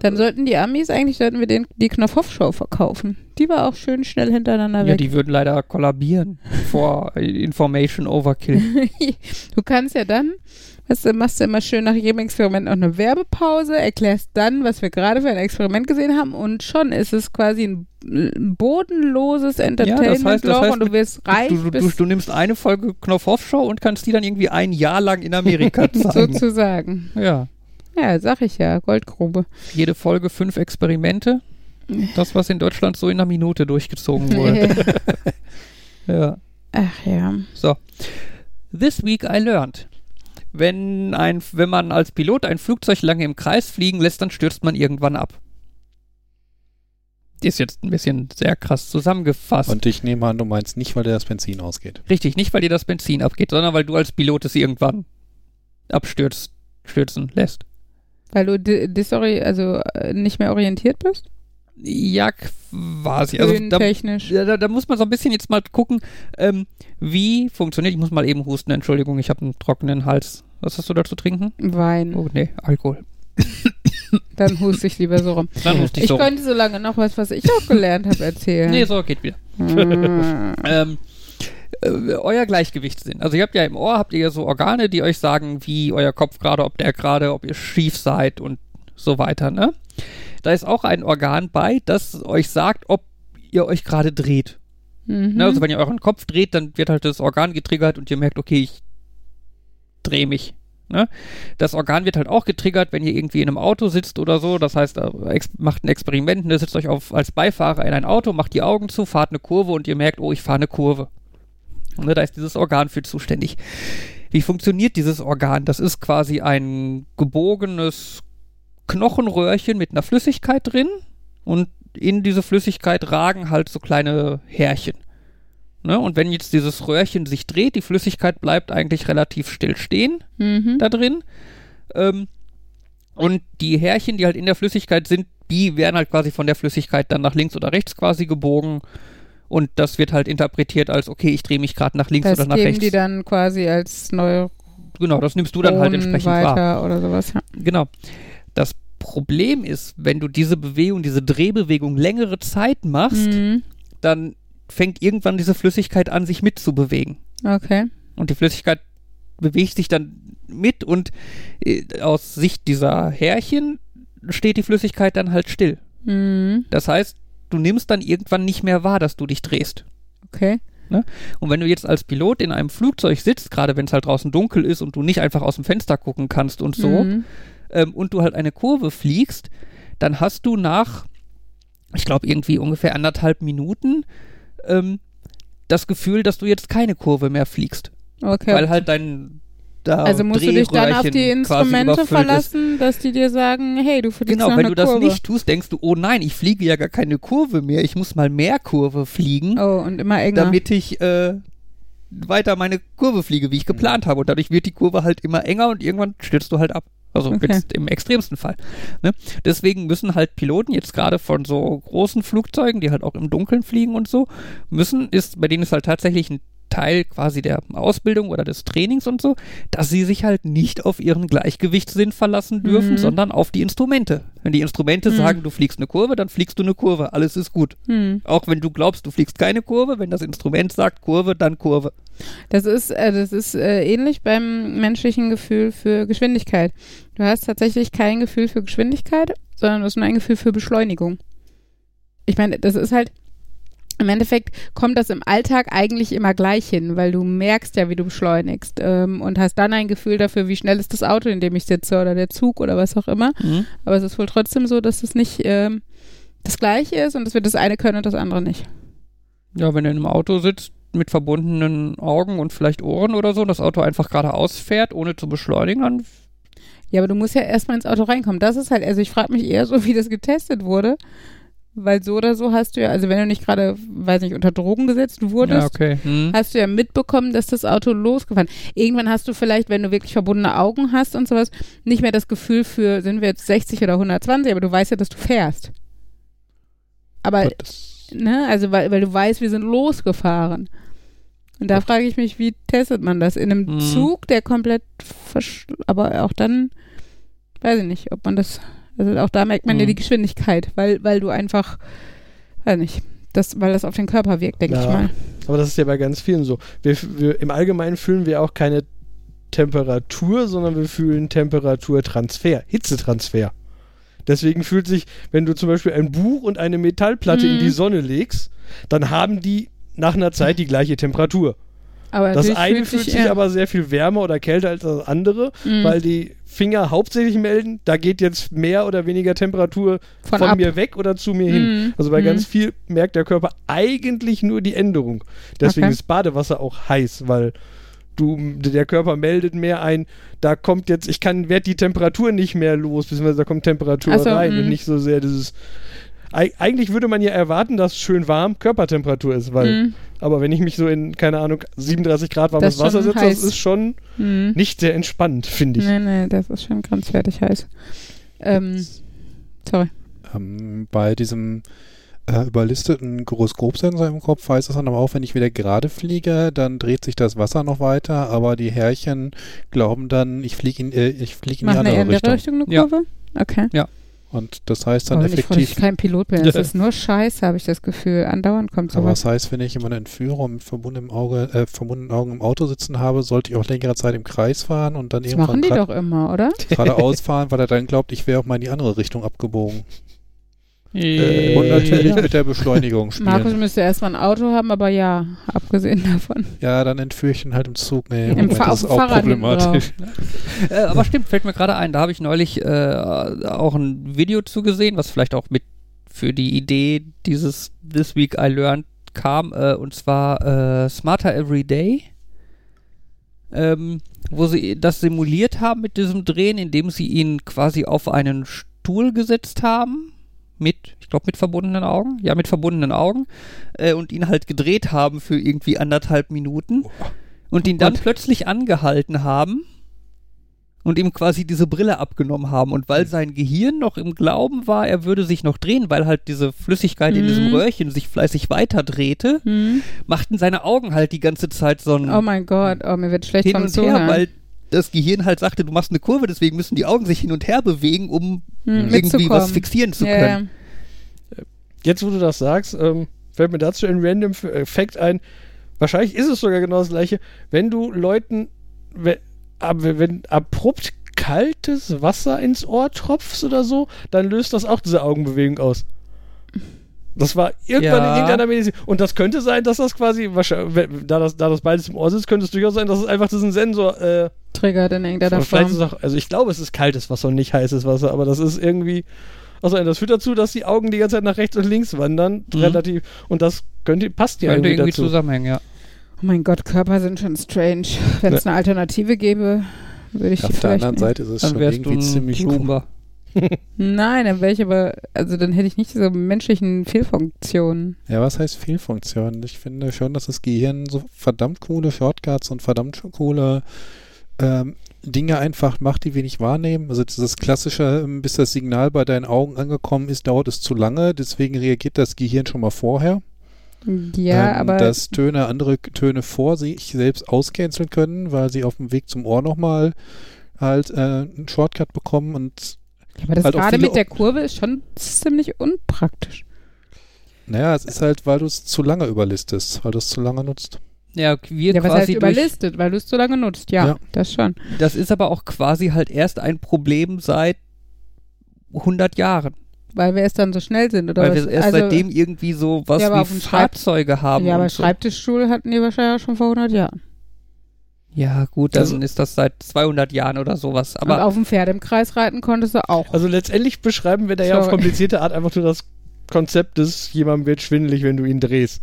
C: dann sollten die Amis eigentlich, sollten wir den, die Knopfhoff-Show verkaufen. Die war auch schön schnell hintereinander weg.
B: Ja, die würden leider kollabieren vor Information Overkill.
C: du kannst ja dann Weißt du, machst du immer schön nach jedem Experiment noch eine Werbepause, erklärst dann, was wir gerade für ein Experiment gesehen haben und schon ist es quasi ein, bodenloses Entertainment-Loch ja, das heißt, das heißt, und du wirst reich.
B: Du, du, du, du nimmst eine Folge Knopf-Off-Show und kannst die dann irgendwie ein Jahr lang in Amerika zeigen.
C: Sozusagen.
B: Ja.
C: Ja, sag ich ja, Goldgrube.
B: Jede Folge fünf Experimente. Das, was in Deutschland so in einer Minute durchgezogen wurde. ja.
C: Ach ja.
B: So. This week I learned wenn, ein, wenn man als Pilot ein Flugzeug lange im Kreis fliegen lässt, dann stürzt man irgendwann ab. Ist jetzt ein bisschen sehr krass zusammengefasst.
A: Und ich nehme an, du meinst nicht, weil dir das Benzin ausgeht.
B: Richtig, nicht, weil dir das Benzin abgeht, sondern weil du als Pilot es irgendwann abstürzen lässt.
C: Weil du disori also äh, nicht mehr orientiert bist?
B: Ja, quasi. Also da, da, da muss man so ein bisschen jetzt mal gucken, ähm, wie funktioniert. Ich muss mal eben husten, Entschuldigung, ich habe einen trockenen Hals. Was hast du da zu trinken?
C: Wein.
B: Oh, nee, Alkohol.
C: Dann huste ich lieber so rum.
B: Dann huste ich
C: Ich
B: so.
C: könnte so lange noch was, was ich auch gelernt habe, erzählen.
B: Nee, so, geht wieder.
C: Mm.
B: ähm, äh, euer Gleichgewichtssinn. Also ihr habt ja im Ohr, habt ihr ja so Organe, die euch sagen, wie euer Kopf gerade, ob der gerade, ob ihr schief seid und so weiter, ne? Da ist auch ein Organ bei, das euch sagt, ob ihr euch gerade dreht.
C: Mhm.
B: Ne? Also wenn ihr euren Kopf dreht, dann wird halt das Organ getriggert und ihr merkt, okay, ich drehe mich. Ne? Das Organ wird halt auch getriggert, wenn ihr irgendwie in einem Auto sitzt oder so. Das heißt, äh, macht ein Experiment, ne? sitzt euch auf, als Beifahrer in ein Auto, macht die Augen zu, fahrt eine Kurve und ihr merkt, oh, ich fahre eine Kurve. Ne? Da ist dieses Organ für zuständig. Wie funktioniert dieses Organ? Das ist quasi ein gebogenes Knochenröhrchen mit einer Flüssigkeit drin und in diese Flüssigkeit ragen halt so kleine Härchen. Ne? Und wenn jetzt dieses Röhrchen sich dreht, die Flüssigkeit bleibt eigentlich relativ still stehen
C: Mhm.
B: da drin. Ähm, und die Härchen, die halt in der Flüssigkeit sind, die werden halt quasi von der Flüssigkeit dann nach links oder rechts quasi gebogen. Und das wird halt interpretiert als, okay, ich drehe mich gerade nach links
C: Das
B: oder nach
C: geben
B: rechts.
C: die dann quasi als Neuronen
B: genau, das nimmst du dann halt entsprechend wahr.
C: weiter oder sowas. Ja.
B: Genau. Das Problem ist, wenn du diese Bewegung, diese Drehbewegung längere Zeit machst,
C: Mhm.
B: dann fängt irgendwann diese Flüssigkeit an, sich mitzubewegen.
C: Okay.
B: Und die Flüssigkeit bewegt sich dann mit und äh, aus Sicht dieser Härchen steht die Flüssigkeit dann halt still.
C: Mhm.
B: Das heißt, du nimmst dann irgendwann nicht mehr wahr, dass du dich drehst.
C: Okay.
B: Und wenn du jetzt als Pilot in einem Flugzeug sitzt, gerade wenn es halt draußen dunkel ist und du nicht einfach aus dem Fenster gucken kannst und so,
C: Mhm.
B: ähm, und du halt eine Kurve fliegst, dann hast du nach, ich glaube, irgendwie ungefähr anderthalb Minuten ähm, das Gefühl, dass du jetzt keine Kurve mehr fliegst.
C: Okay.
B: Weil halt dein da
C: also musst du dich dann auf die Instrumente
B: überfüllt ist.
C: verlassen, dass die dir sagen, hey, du fliegst
B: Genau,
C: noch
B: wenn du das
C: Kurve.
B: nicht tust, denkst du, oh nein, ich fliege ja gar keine Kurve mehr, ich muss mal mehr Kurve fliegen,
C: Oh, und immer enger.
B: damit ich äh, weiter meine Kurve fliege, wie ich geplant habe. Und dadurch wird die Kurve halt immer enger und irgendwann stürzt du halt ab. Also
C: Okay.
B: jetzt im extremsten Fall. Ne? Deswegen müssen halt Piloten jetzt gerade von so großen Flugzeugen, die halt auch im Dunkeln fliegen und so, müssen, ist, bei denen ist halt tatsächlich ein Teil quasi der Ausbildung oder des Trainings und so, dass sie sich halt nicht auf ihren Gleichgewichtssinn verlassen dürfen,
C: Mhm.
B: sondern auf die Instrumente. Wenn die Instrumente
C: Mhm.
B: sagen, du fliegst eine Kurve, dann fliegst du eine Kurve. Alles ist gut.
C: hm.
B: Auch wenn du glaubst, du fliegst keine Kurve, wenn das Instrument sagt Kurve, dann Kurve.
C: Das ist, äh, das ist äh, ähnlich beim menschlichen Gefühl für Geschwindigkeit. Du hast tatsächlich kein Gefühl für Geschwindigkeit, sondern du hast nur ein Gefühl für Beschleunigung. Ich meine, das ist halt, im Endeffekt kommt das im Alltag eigentlich immer gleich hin, weil du merkst ja, wie du beschleunigst ähm, und hast dann ein Gefühl dafür, wie schnell ist das Auto, in dem ich sitze oder der Zug oder was auch immer. Aber es ist wohl trotzdem so, dass es nicht ähm, das Gleiche ist und dass wir das eine können und das andere nicht.
B: Ja, wenn du in einem Auto sitzt mit verbundenen Augen und vielleicht Ohren oder so, und das Auto einfach geradeaus fährt, ohne zu beschleunigen, dann
C: Ja, aber du musst ja erstmal ins Auto reinkommen. Das ist halt, also ich frage mich eher so, wie das getestet wurde. Weil so oder so hast du ja, also wenn du nicht gerade, weiß nicht, unter Drogen gesetzt wurdest,
B: ja, okay. Hm.
C: hast du ja mitbekommen, dass das Auto losgefahren. Irgendwann hast du vielleicht, wenn du wirklich verbundene Augen hast und sowas, nicht mehr das Gefühl für, sind wir jetzt 60 oder 120, aber du weißt ja, dass du fährst. Aber, ne, also weil, weil du weißt, wir sind losgefahren. Und da frage ich mich, wie testet man das? In einem
B: Mhm.
C: Zug, der komplett, versch aber auch dann, weiß ich nicht, ob man das, also auch da merkt man ja
B: Mhm.
C: die Geschwindigkeit, weil, weil du einfach, weiß nicht, das, weil das auf den Körper wirkt, denke ich
D: Ja.
C: mal.
D: Aber das ist ja bei ganz vielen so. Wir, wir, Im Allgemeinen fühlen wir auch keine Temperatur, sondern wir fühlen Temperaturtransfer, Hitzetransfer. Deswegen fühlt sich, wenn du zum Beispiel ein Buch und eine Metallplatte in
C: Mhm.
D: die Sonne legst, dann haben die nach einer Zeit die gleiche Temperatur.
C: Aber
D: Das eine fühlt sich aber sehr viel wärmer oder kälter als das andere,
C: Mhm.
D: weil die Finger hauptsächlich melden, da geht jetzt mehr oder weniger Temperatur
C: von,
D: von, mir weg oder zu mir hin.
C: Mhm.
D: Also bei
C: Mhm.
D: ganz viel merkt der Körper eigentlich nur die Änderung. Deswegen
C: Okay.
D: ist Badewasser auch heiß, weil du der Körper meldet mehr ein, da kommt jetzt, ich kann, werd die Temperatur nicht mehr los, beziehungsweise da kommt Temperatur
C: Ach so,
D: rein und
C: mhm.
D: nicht so sehr dieses. Eig eigentlich würde man ja erwarten, dass schön warm Körpertemperatur ist, weil,
C: Mhm.
D: Aber wenn ich mich so in, keine Ahnung, 37 Grad warmes Wasser setze,
C: heiß.
D: das ist schon
C: Mhm.
D: nicht sehr entspannt, finde ich.
C: Nee, nee, das ist schon grenzwertig heiß. Ähm, sorry.
A: Ähm, bei diesem äh, überlisteten Gyroskopsensor im Kopf weiß es dann aber auch, wenn ich wieder gerade fliege, dann dreht sich das Wasser noch weiter, aber die Härchen glauben dann, ich fliege in, äh, ich flieg in die
C: eine
A: andere
C: andere
A: Richtung.
C: Richtung eine
B: Ja.
C: Kurve? Okay.
A: Und das heißt dann
C: Aber ich,
A: effektiv,
C: ich kein Pilot bin. Das ist nur Scheiße, habe ich das Gefühl. Andauernd kommt
A: aber
C: sowas.
A: das heißt, wenn ich jemanden entführe und mit verbundenem Auge, äh, verbundenen Augen im Auto sitzen habe, sollte ich auch längere Zeit im Kreis fahren und dann
C: Das
A: irgendwann
C: machen die doch immer, oder?
A: geradeaus fahren, weil er dann glaubt, ich wäre auch mal in die andere Richtung abgebogen.
B: Äh,
A: Und natürlich
C: ja.
A: mit der Beschleunigung spielen.
C: Markus müsste erstmal ein Auto haben, aber ja, abgesehen davon.
A: Ja, dann entführe ich ihn halt im Zug. Nee,
C: Im
A: Moment,
C: Fa-
A: das ist auch
C: Fahrrad
A: problematisch.
B: Äh, aber stimmt, fällt mir gerade ein, da habe ich neulich äh, auch ein Video zugesehen, was vielleicht auch mit für die Idee dieses This Week I Learned kam, äh, und zwar äh, Smarter Every Day, ähm, wo sie das simuliert haben mit diesem Drehen, indem sie ihn quasi auf einen Stuhl gesetzt haben, mit, ich glaube, mit verbundenen Augen, ja, mit verbundenen Augen, äh, und ihn halt gedreht haben für irgendwie anderthalb Minuten und ihn dann
C: Gott.
B: plötzlich angehalten haben und ihm quasi diese Brille abgenommen haben. Und weil sein Gehirn noch im Glauben war, er würde sich noch drehen, weil halt diese Flüssigkeit in diesem
C: Mhm.
B: Röhrchen sich fleißig weiter drehte,
C: Hm?
B: machten seine Augen halt die ganze Zeit so ein
C: Oh mein Gott, oh, mir wird schlecht
B: Hin
C: vom
B: und her, weil das Gehirn halt sagte, du machst eine Kurve, deswegen müssen die Augen sich hin und her bewegen, um
C: Hm,
B: irgendwie was fixieren zu
C: Ja,
B: können.
D: Jetzt, wo du das sagst, ähm, fällt mir dazu ein random äh, Fact ein. Wahrscheinlich ist es sogar genau das gleiche. Wenn du Leuten, wenn, ab- wenn abrupt kaltes Wasser ins Ohr tropfst oder so, dann löst das auch diese Augenbewegung aus. Das war irgendwann
B: Ja.
D: in irgendeiner Medizin. Und das könnte sein, dass das quasi, da das, da das beides im Ohr sitzt, könnte es durchaus sein, dass es einfach diesen Sensor, äh,
C: Triggert in irgendeiner
D: vielleicht ist
C: Form.
D: auch, also ich glaube, es ist kaltes Wasser und nicht heißes Wasser, aber das ist irgendwie, also das führt dazu, dass die Augen die ganze Zeit nach rechts und links wandern,
B: Mhm.
D: relativ, und das könnte, passt ja
B: Könnte
D: irgendwie,
B: irgendwie
D: dazu.
B: zusammenhängen, ja.
C: Oh mein Gott, Körper sind schon strange. Wenn es eine Alternative gäbe, würde ich die
A: Auf der
C: vielleicht
A: anderen
C: nehmen.
A: Seite ist es
B: Dann
A: schon
B: wärst du
A: irgendwie ziemlich cool.
C: Nein, dann wäre ich aber, also dann hätte ich nicht diese menschlichen Fehlfunktionen.
A: Ja, was heißt Fehlfunktion? Ich finde schon, dass das Gehirn so verdammt coole Shortcuts und verdammt coole ähm, Dinge einfach macht, die wir nicht wahrnehmen. Also dieses klassische, ähm, bis das Signal bei deinen Augen angekommen ist, dauert es zu lange, deswegen reagiert das Gehirn schon mal vorher.
C: Ja,
A: ähm,
C: aber
A: dass Töne andere Töne vor sich selbst auscanceln können, weil sie auf dem Weg zum Ohr nochmal halt äh, einen Shortcut bekommen und
C: aber das
A: halt
C: gerade mit der Kurve ist schon ziemlich unpraktisch.
A: naja, es ist halt, weil du es zu lange überlistest, weil du es zu lange nutzt.
B: Ja, wir
C: Ja, was heißt
B: quasi
C: überlistet, weil du es zu lange nutzt. Ja,
A: Ja.
C: das schon.
B: das ist aber auch quasi halt erst ein Problem seit 100 Jahren.
C: Weil wir erst dann so schnell sind, oder
B: weil
C: was?
B: wir erst
C: also,
B: seitdem irgendwie so was
C: Ja,
B: wie Fahrzeuge haben.
C: Ja, aber
B: und so.
C: Schreibtischstuhl hatten die wahrscheinlich auch schon vor 100 Jahren.
B: Ja, gut, dann
D: Also-
B: ist das seit 200 Jahren oder sowas.
C: Aber
B: Aber
C: auf dem Pferd im Kreis reiten konntest du auch.
D: Also letztendlich beschreiben wir da ja auf komplizierte Art einfach nur das Konzept des, jemandem wird schwindelig, wenn du ihn drehst.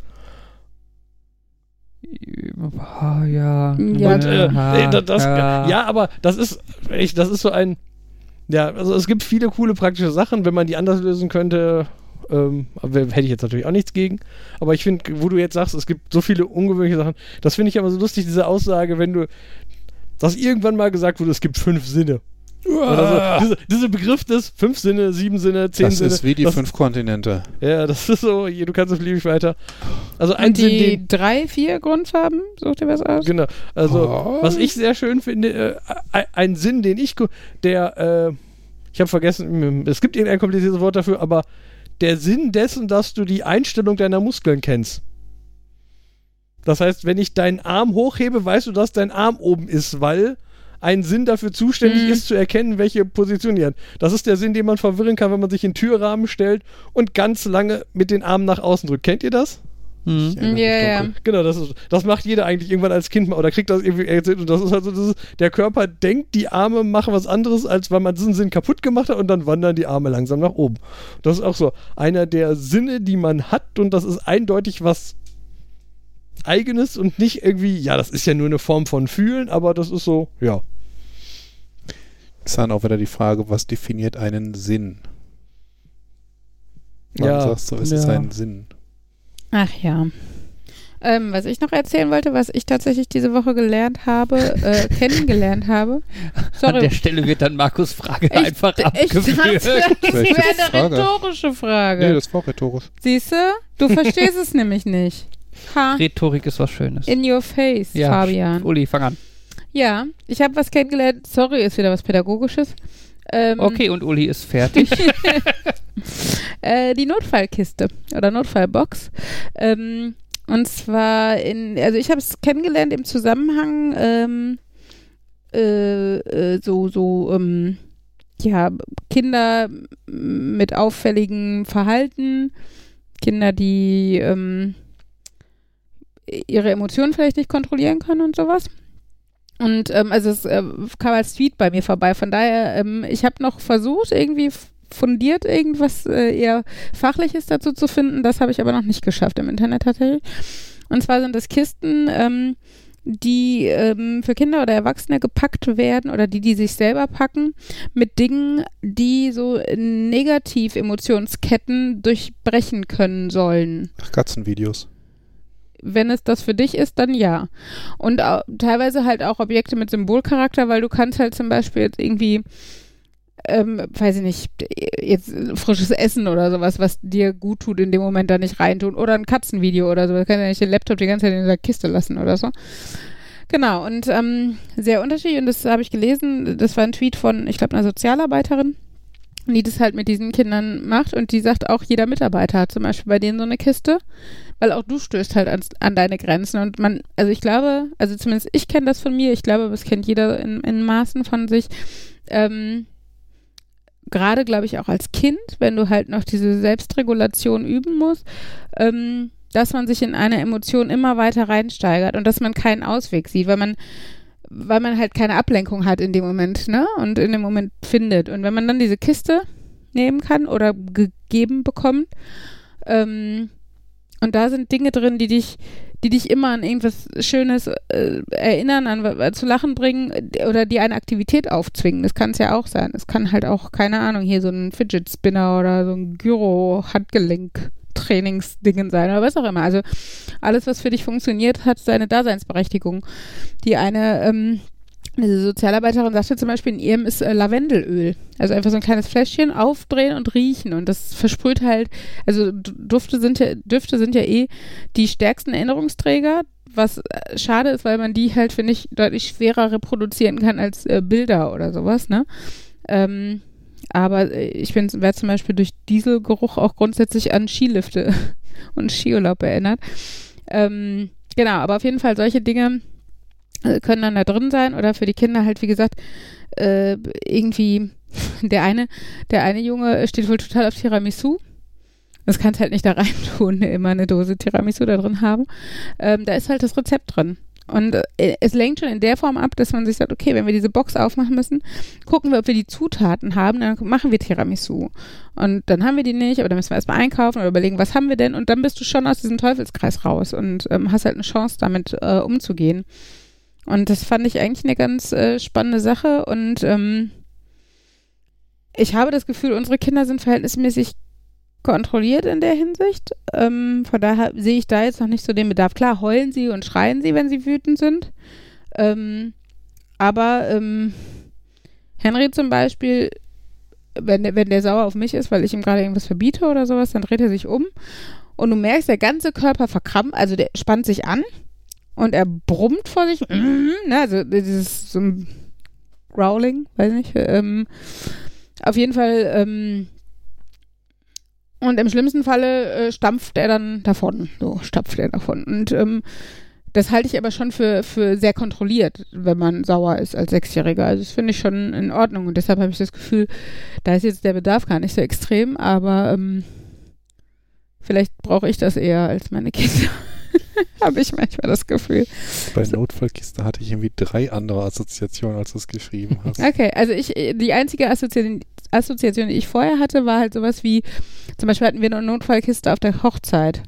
B: Ah, ja.
C: Ja,
D: Und äh, da- das,
B: ja.
D: ja. aber das ist echt, das ist so ein, ja, also es gibt viele coole praktische Sachen, wenn man die anders lösen könnte, ähm, hätte ich jetzt natürlich auch nichts gegen. Aber ich finde, wo du jetzt sagst, es gibt so viele ungewöhnliche Sachen, das finde ich aber so lustig, diese Aussage, wenn du, dass irgendwann mal gesagt wurde, es gibt fünf Sinne. Oder so. Diese, dieser Begriff des fünf Sinne, sieben Sinne, zehn
A: Das
D: Sinne.
A: ist wie die
D: das,
A: fünf Kontinente.
D: Ja, das ist so, du kannst es beliebig weiter. Also ein
C: Und
D: Sinn,
C: die
D: den,
C: drei, vier Grundfarben, such dir was aus.
D: Genau. Also,
A: Oh.
D: was ich sehr schön finde, äh, ein- Sinn, den ich, der, äh, ich habe vergessen, es gibt irgendein kompliziertes Wort dafür, aber der Sinn dessen, dass du die Einstellung deiner Muskeln kennst. Das heißt, wenn ich deinen Arm hochhebe, weißt du, dass dein Arm oben ist, weil ein Sinn dafür zuständig
C: Mhm.
D: ist, zu erkennen, welche Position die hat. Das ist der Sinn, den man verwirren kann, wenn man sich in den Türrahmen stellt und ganz lange mit den Armen nach außen drückt. Kennt ihr das?
B: Hm.
A: Mich
C: Ja, ja.
A: dunkel.
D: Genau, das, ist, das macht jeder eigentlich irgendwann als Kind mal oder kriegt das irgendwie erzählt. Und das ist halt so, das ist, der Körper denkt, die Arme machen was anderes, als weil man diesen Sinn kaputt gemacht hat und dann wandern die Arme langsam nach oben. Das ist auch so einer der Sinne, die man hat und das ist eindeutig was Eigenes und nicht irgendwie, ja, das ist ja nur eine Form von Fühlen, aber das ist so, ja.
A: Ist dann auch wieder die Frage, was definiert einen Sinn? Wann
D: Ja,
A: sagst du, es ist
D: ja.
A: ein Sinn?
C: Ach ja. Ähm, was ich noch erzählen wollte, was ich tatsächlich diese Woche gelernt habe, äh, kennengelernt habe.
B: An der
C: Sorry.
B: Stelle wird dann Markus Frage
C: Ich-
B: einfach
C: ich
B: abgeführt.
C: dachte, das wäre eine
A: Frage?
C: rhetorische Frage.
A: Nee, das war rhetorisch.
C: Siehst du? Du verstehst es nämlich nicht. Ha.
B: Rhetorik ist was Schönes.
C: In your face,
B: ja,
C: Fabian.
B: Uli, fang an.
C: Ja, ich habe was kennengelernt. Sorry, ist wieder was Pädagogisches. Ähm,
B: Okay, und Uli ist fertig.
C: äh, die Notfallkiste oder Notfallbox. Ähm, und zwar in, also ich habe es kennengelernt im Zusammenhang ähm, äh, äh, so, so, ähm, ja, Kinder mit auffälligem Verhalten, Kinder, die ähm, ihre Emotionen vielleicht nicht kontrollieren können und sowas. Und ähm, also es äh, kam als Tweet bei mir vorbei. Von daher, ähm, ich habe noch versucht, irgendwie fundiert irgendwas äh, eher Fachliches dazu zu finden. Das habe ich aber noch nicht geschafft im Internet tatsächlich. Und zwar sind das Kisten, ähm, die ähm, für Kinder oder Erwachsene gepackt werden oder die, die sich selber packen, mit Dingen, die so Negativ-Emotionsketten durchbrechen können sollen.
A: Ach, Katzenvideos.
C: Wenn es das für dich ist, dann ja. Und au- teilweise halt auch Objekte mit Symbolcharakter, weil du kannst halt zum Beispiel jetzt irgendwie, ähm, weiß ich nicht, jetzt frisches Essen oder sowas, was dir gut tut, in dem Moment da nicht reintun. Oder ein Katzenvideo oder so. Du kannst ja nicht den Laptop die ganze Zeit in der Kiste lassen oder so. Genau, und ähm, sehr unterschiedlich, und das habe ich gelesen, das war ein Tweet von, ich glaube, einer Sozialarbeiterin, die das halt mit diesen Kindern macht. Und die sagt auch, jeder Mitarbeiter hat zum Beispiel bei denen so eine Kiste, weil auch du stößt halt an, an deine Grenzen. Und man, also ich glaube, also zumindest ich kenne das von mir, ich glaube, das kennt jeder in, in Maßen von sich, ähm, gerade glaube ich auch als Kind, wenn du halt noch diese Selbstregulation üben musst, ähm, dass man sich in eine Emotion immer weiter reinsteigert und dass man keinen Ausweg sieht, weil man weil man halt keine Ablenkung hat in dem Moment, ne? Und in dem Moment findet. Und wenn man dann diese Kiste nehmen kann oder gegeben bekommt, ähm, und da sind Dinge drin, die dich, die dich immer an irgendwas Schönes äh, erinnern, an äh, zu lachen bringen äh, oder die eine Aktivität aufzwingen. Das kann es ja auch sein. Es kann halt auch, keine Ahnung, hier so ein Fidget Spinner oder so ein Gyro-Handgelenk. Trainingsdingen sein oder was auch immer. Also alles, was für dich funktioniert, hat seine Daseinsberechtigung. Die eine, ähm, diese Sozialarbeiterin sagte zum Beispiel, in ihrem ist äh, Lavendelöl. Also einfach so ein kleines Fläschchen aufdrehen und riechen. Und das versprüht halt, also Dufte sind ja, Düfte sind ja eh die stärksten Erinnerungsträger, was äh, schade ist, weil man die halt, finde ich, deutlich schwerer reproduzieren kann als äh, Bilder oder sowas, ne? Ähm, aber äh, ich werde zum Beispiel durch Dieselgeruch auch grundsätzlich an Skilifte und Skiurlaub erinnert. Ähm, genau, aber auf jeden Fall solche Dinge äh, können dann da drin sein oder für die Kinder halt, wie gesagt, äh, irgendwie der eine, der eine Junge steht wohl total auf Tiramisu. Das kannst halt nicht da rein tun, immer eine Dose Tiramisu da drin haben. Ähm, da ist halt das Rezept drin. Und äh, es lenkt schon in der Form ab, dass man sich sagt, okay, wenn wir diese Box aufmachen müssen, gucken wir, ob wir die Zutaten haben, dann machen wir Tiramisu. Und dann haben wir die nicht, aber dann müssen wir erstmal einkaufen oder überlegen, was haben wir denn? Und dann bist du schon aus diesem Teufelskreis raus und ähm, hast halt eine Chance, damit äh, umzugehen. Und das fand ich eigentlich eine ganz äh, spannende Sache. Und ähm, ich habe das Gefühl, unsere Kinder sind verhältnismäßig kontrolliert in der Hinsicht. Ähm, von daher sehe ich da jetzt noch nicht so den Bedarf. Klar, heulen sie und schreien sie, wenn sie wütend sind. Ähm, aber ähm, Henry zum Beispiel, wenn der, wenn der sauer auf mich ist, weil ich ihm gerade irgendwas verbiete oder sowas, dann dreht er sich um und du merkst, der ganze Körper verkrampft, also der spannt sich an und er brummt vor sich, ne, also dieses so Growling, weiß nicht, ähm, auf jeden Fall, ähm, und im schlimmsten Falle äh, stampft er dann davon, so stapft er davon. Und ähm, das halte ich aber schon für, für sehr kontrolliert, wenn man sauer ist als Sechsjähriger. Also das finde ich schon in Ordnung. Und deshalb habe ich das Gefühl, da ist jetzt der Bedarf gar nicht so extrem, aber ähm, vielleicht brauche ich das eher als meine Kinder. habe ich manchmal das Gefühl.
A: Bei Notfallkiste hatte ich irgendwie drei andere Assoziationen, als du es geschrieben hast.
C: Okay, also ich, die einzige Assoziation, Assoziation, die ich vorher hatte, war halt sowas wie, zum Beispiel hatten wir eine Notfallkiste auf der Hochzeit.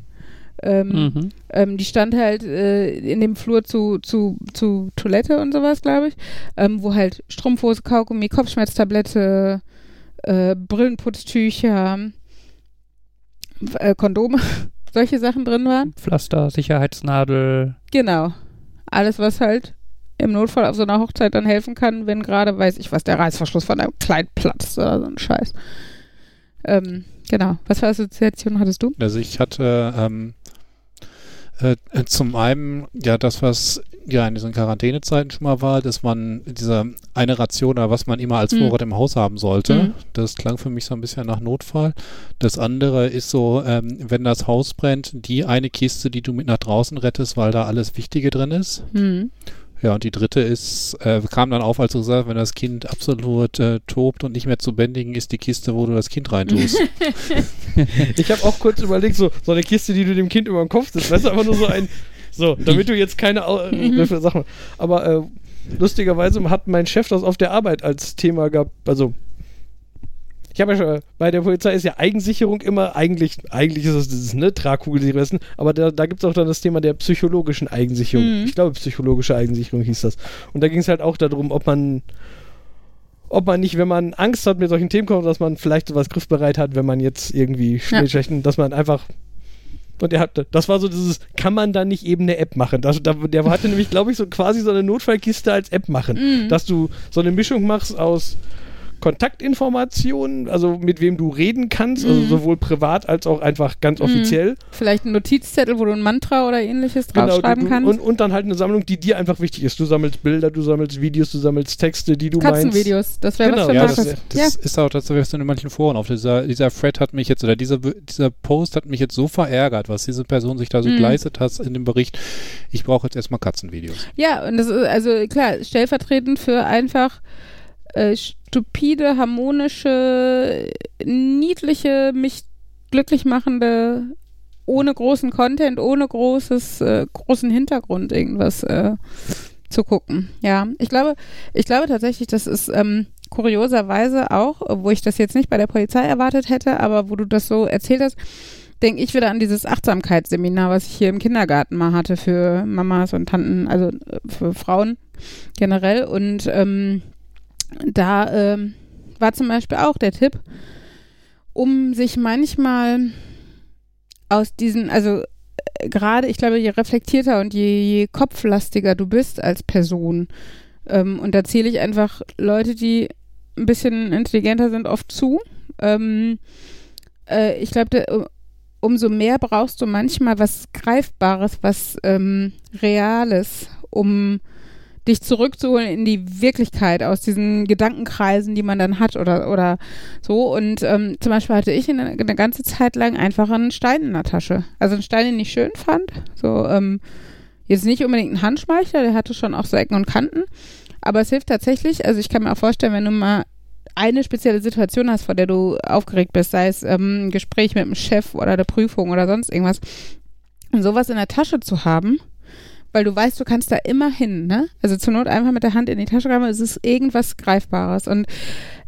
C: Ähm,
B: Mhm.
C: ähm, die stand halt äh, in dem Flur zu, zu, zu Toilette und sowas, glaube ich, ähm, wo halt Strumpfhose, Kaugummi, Kopfschmerztablette, äh, Brillenputztücher, äh, Kondome solche Sachen drin waren.
B: Pflaster, Sicherheitsnadel.
C: Genau. Alles, was halt im Notfall auf so einer Hochzeit dann helfen kann, wenn gerade, weiß ich was, der Reißverschluss von einem Kleid platzt oder so ein Scheiß. Ähm, genau. Was für Assoziation hattest du?
A: Also ich hatte ähm, äh, zum einen ja das, was ja in diesen Quarantänezeiten schon mal war, dass man diese eine Ration oder was man immer als
C: Mhm.
A: Vorrat im Haus haben sollte.
C: Mhm.
A: Das klang für mich so ein bisschen nach Notfall. Das andere ist so, ähm, wenn das Haus brennt, die eine Kiste, die du mit nach draußen rettest, weil da alles Wichtige drin ist.
C: Hm.
A: Ja, und die dritte ist, äh, kam dann auf, als du gesagt hast, wenn das Kind absolut äh, tobt und nicht mehr zu bändigen ist, die Kiste, wo du das Kind reintust.
D: Ich habe auch kurz überlegt, so, so eine Kiste, die du dem Kind über den Kopf sitzt. Weißt du, einfach nur so ein. So, damit du jetzt keine äh, für Sachen. Aber äh, lustigerweise hat mein Chef das auf der Arbeit als Thema gehabt. Also, ich habe ja schon, bei der Polizei ist ja Eigensicherung immer, eigentlich, eigentlich ist es dieses, ne, Tragkugelsicherung, aber da, da gibt es auch dann das Thema der psychologischen Eigensicherung.
C: Mhm.
D: Ich glaube, psychologische Eigensicherung hieß das. Und da ging es halt auch darum, ob man ob man nicht, wenn man Angst hat mit solchen Themen kommt, dass man vielleicht sowas griffbereit hat, wenn man jetzt irgendwie
C: Ja.
D: schlecht, dass man einfach und er hat, das war so dieses, kann man da nicht eben eine App machen? Das, da, der hatte nämlich, glaube ich, so quasi so eine Notfallkiste als App machen.
C: Mhm.
D: Dass du so eine Mischung machst aus Kontaktinformationen, also mit wem du reden kannst, also
C: Mhm.
D: sowohl privat als auch einfach ganz
C: Mhm.
D: offiziell.
C: Vielleicht ein Notizzettel, wo du ein Mantra oder ähnliches draufschreiben
D: du,
C: kannst.
D: und, und dann halt eine Sammlung, die dir einfach wichtig ist. Du sammelst Bilder, du sammelst Videos, du sammelst Texte, die du meinst.
C: Katzenvideos, das wäre
D: Genau,
C: was für
A: ja,
C: Markus.
A: das, das ist auch das, was du in manchen Foren auf dieser, dieser Thread hat mich jetzt, oder dieser, dieser Post hat mich jetzt so verärgert, was diese Person sich da so
C: Mhm.
A: geleistet hat in dem Bericht. Ich brauche jetzt erstmal Katzenvideos.
C: Ja, und das ist also klar, stellvertretend für einfach äh, stupide, harmonische, niedliche, mich glücklich machende, ohne großen Content, ohne großes, äh, großen Hintergrund irgendwas äh, zu gucken. Ja, ich glaube, ich glaube tatsächlich, das ist ähm, kurioserweise auch, wo ich das jetzt nicht bei der Polizei erwartet hätte, aber wo du das so erzählt hast, denke ich wieder an dieses Achtsamkeitsseminar, was ich hier im Kindergarten mal hatte für Mamas und Tanten, also äh, für Frauen generell. Und ähm, da ähm, war zum Beispiel auch der Tipp, um sich manchmal aus diesen, also äh, gerade, ich glaube, je reflektierter und je, je kopflastiger du bist als Person, ähm, und da zähle ich einfach Leute, die ein bisschen intelligenter sind, oft zu. Ähm, äh, ich glaube, umso mehr brauchst du manchmal was Greifbares, was ähm, Reales, um dich zurückzuholen in die Wirklichkeit aus diesen Gedankenkreisen, die man dann hat oder, oder so. Und ähm, zum Beispiel hatte ich eine, eine ganze Zeit lang einfach einen Stein in der Tasche. Also einen Stein, den ich schön fand. So, ähm, jetzt nicht unbedingt ein Handschmeichler, der hatte schon auch so Ecken und Kanten. Aber es hilft tatsächlich, also ich kann mir auch vorstellen, wenn du mal eine spezielle Situation hast, vor der du aufgeregt bist, sei es ähm, ein Gespräch mit dem Chef oder eine Prüfung oder sonst irgendwas, und sowas in der Tasche zu haben, weil du weißt, du kannst da immer hin, ne? Also zur Not einfach mit der Hand in die Tasche greifen, es ist irgendwas Greifbares. Und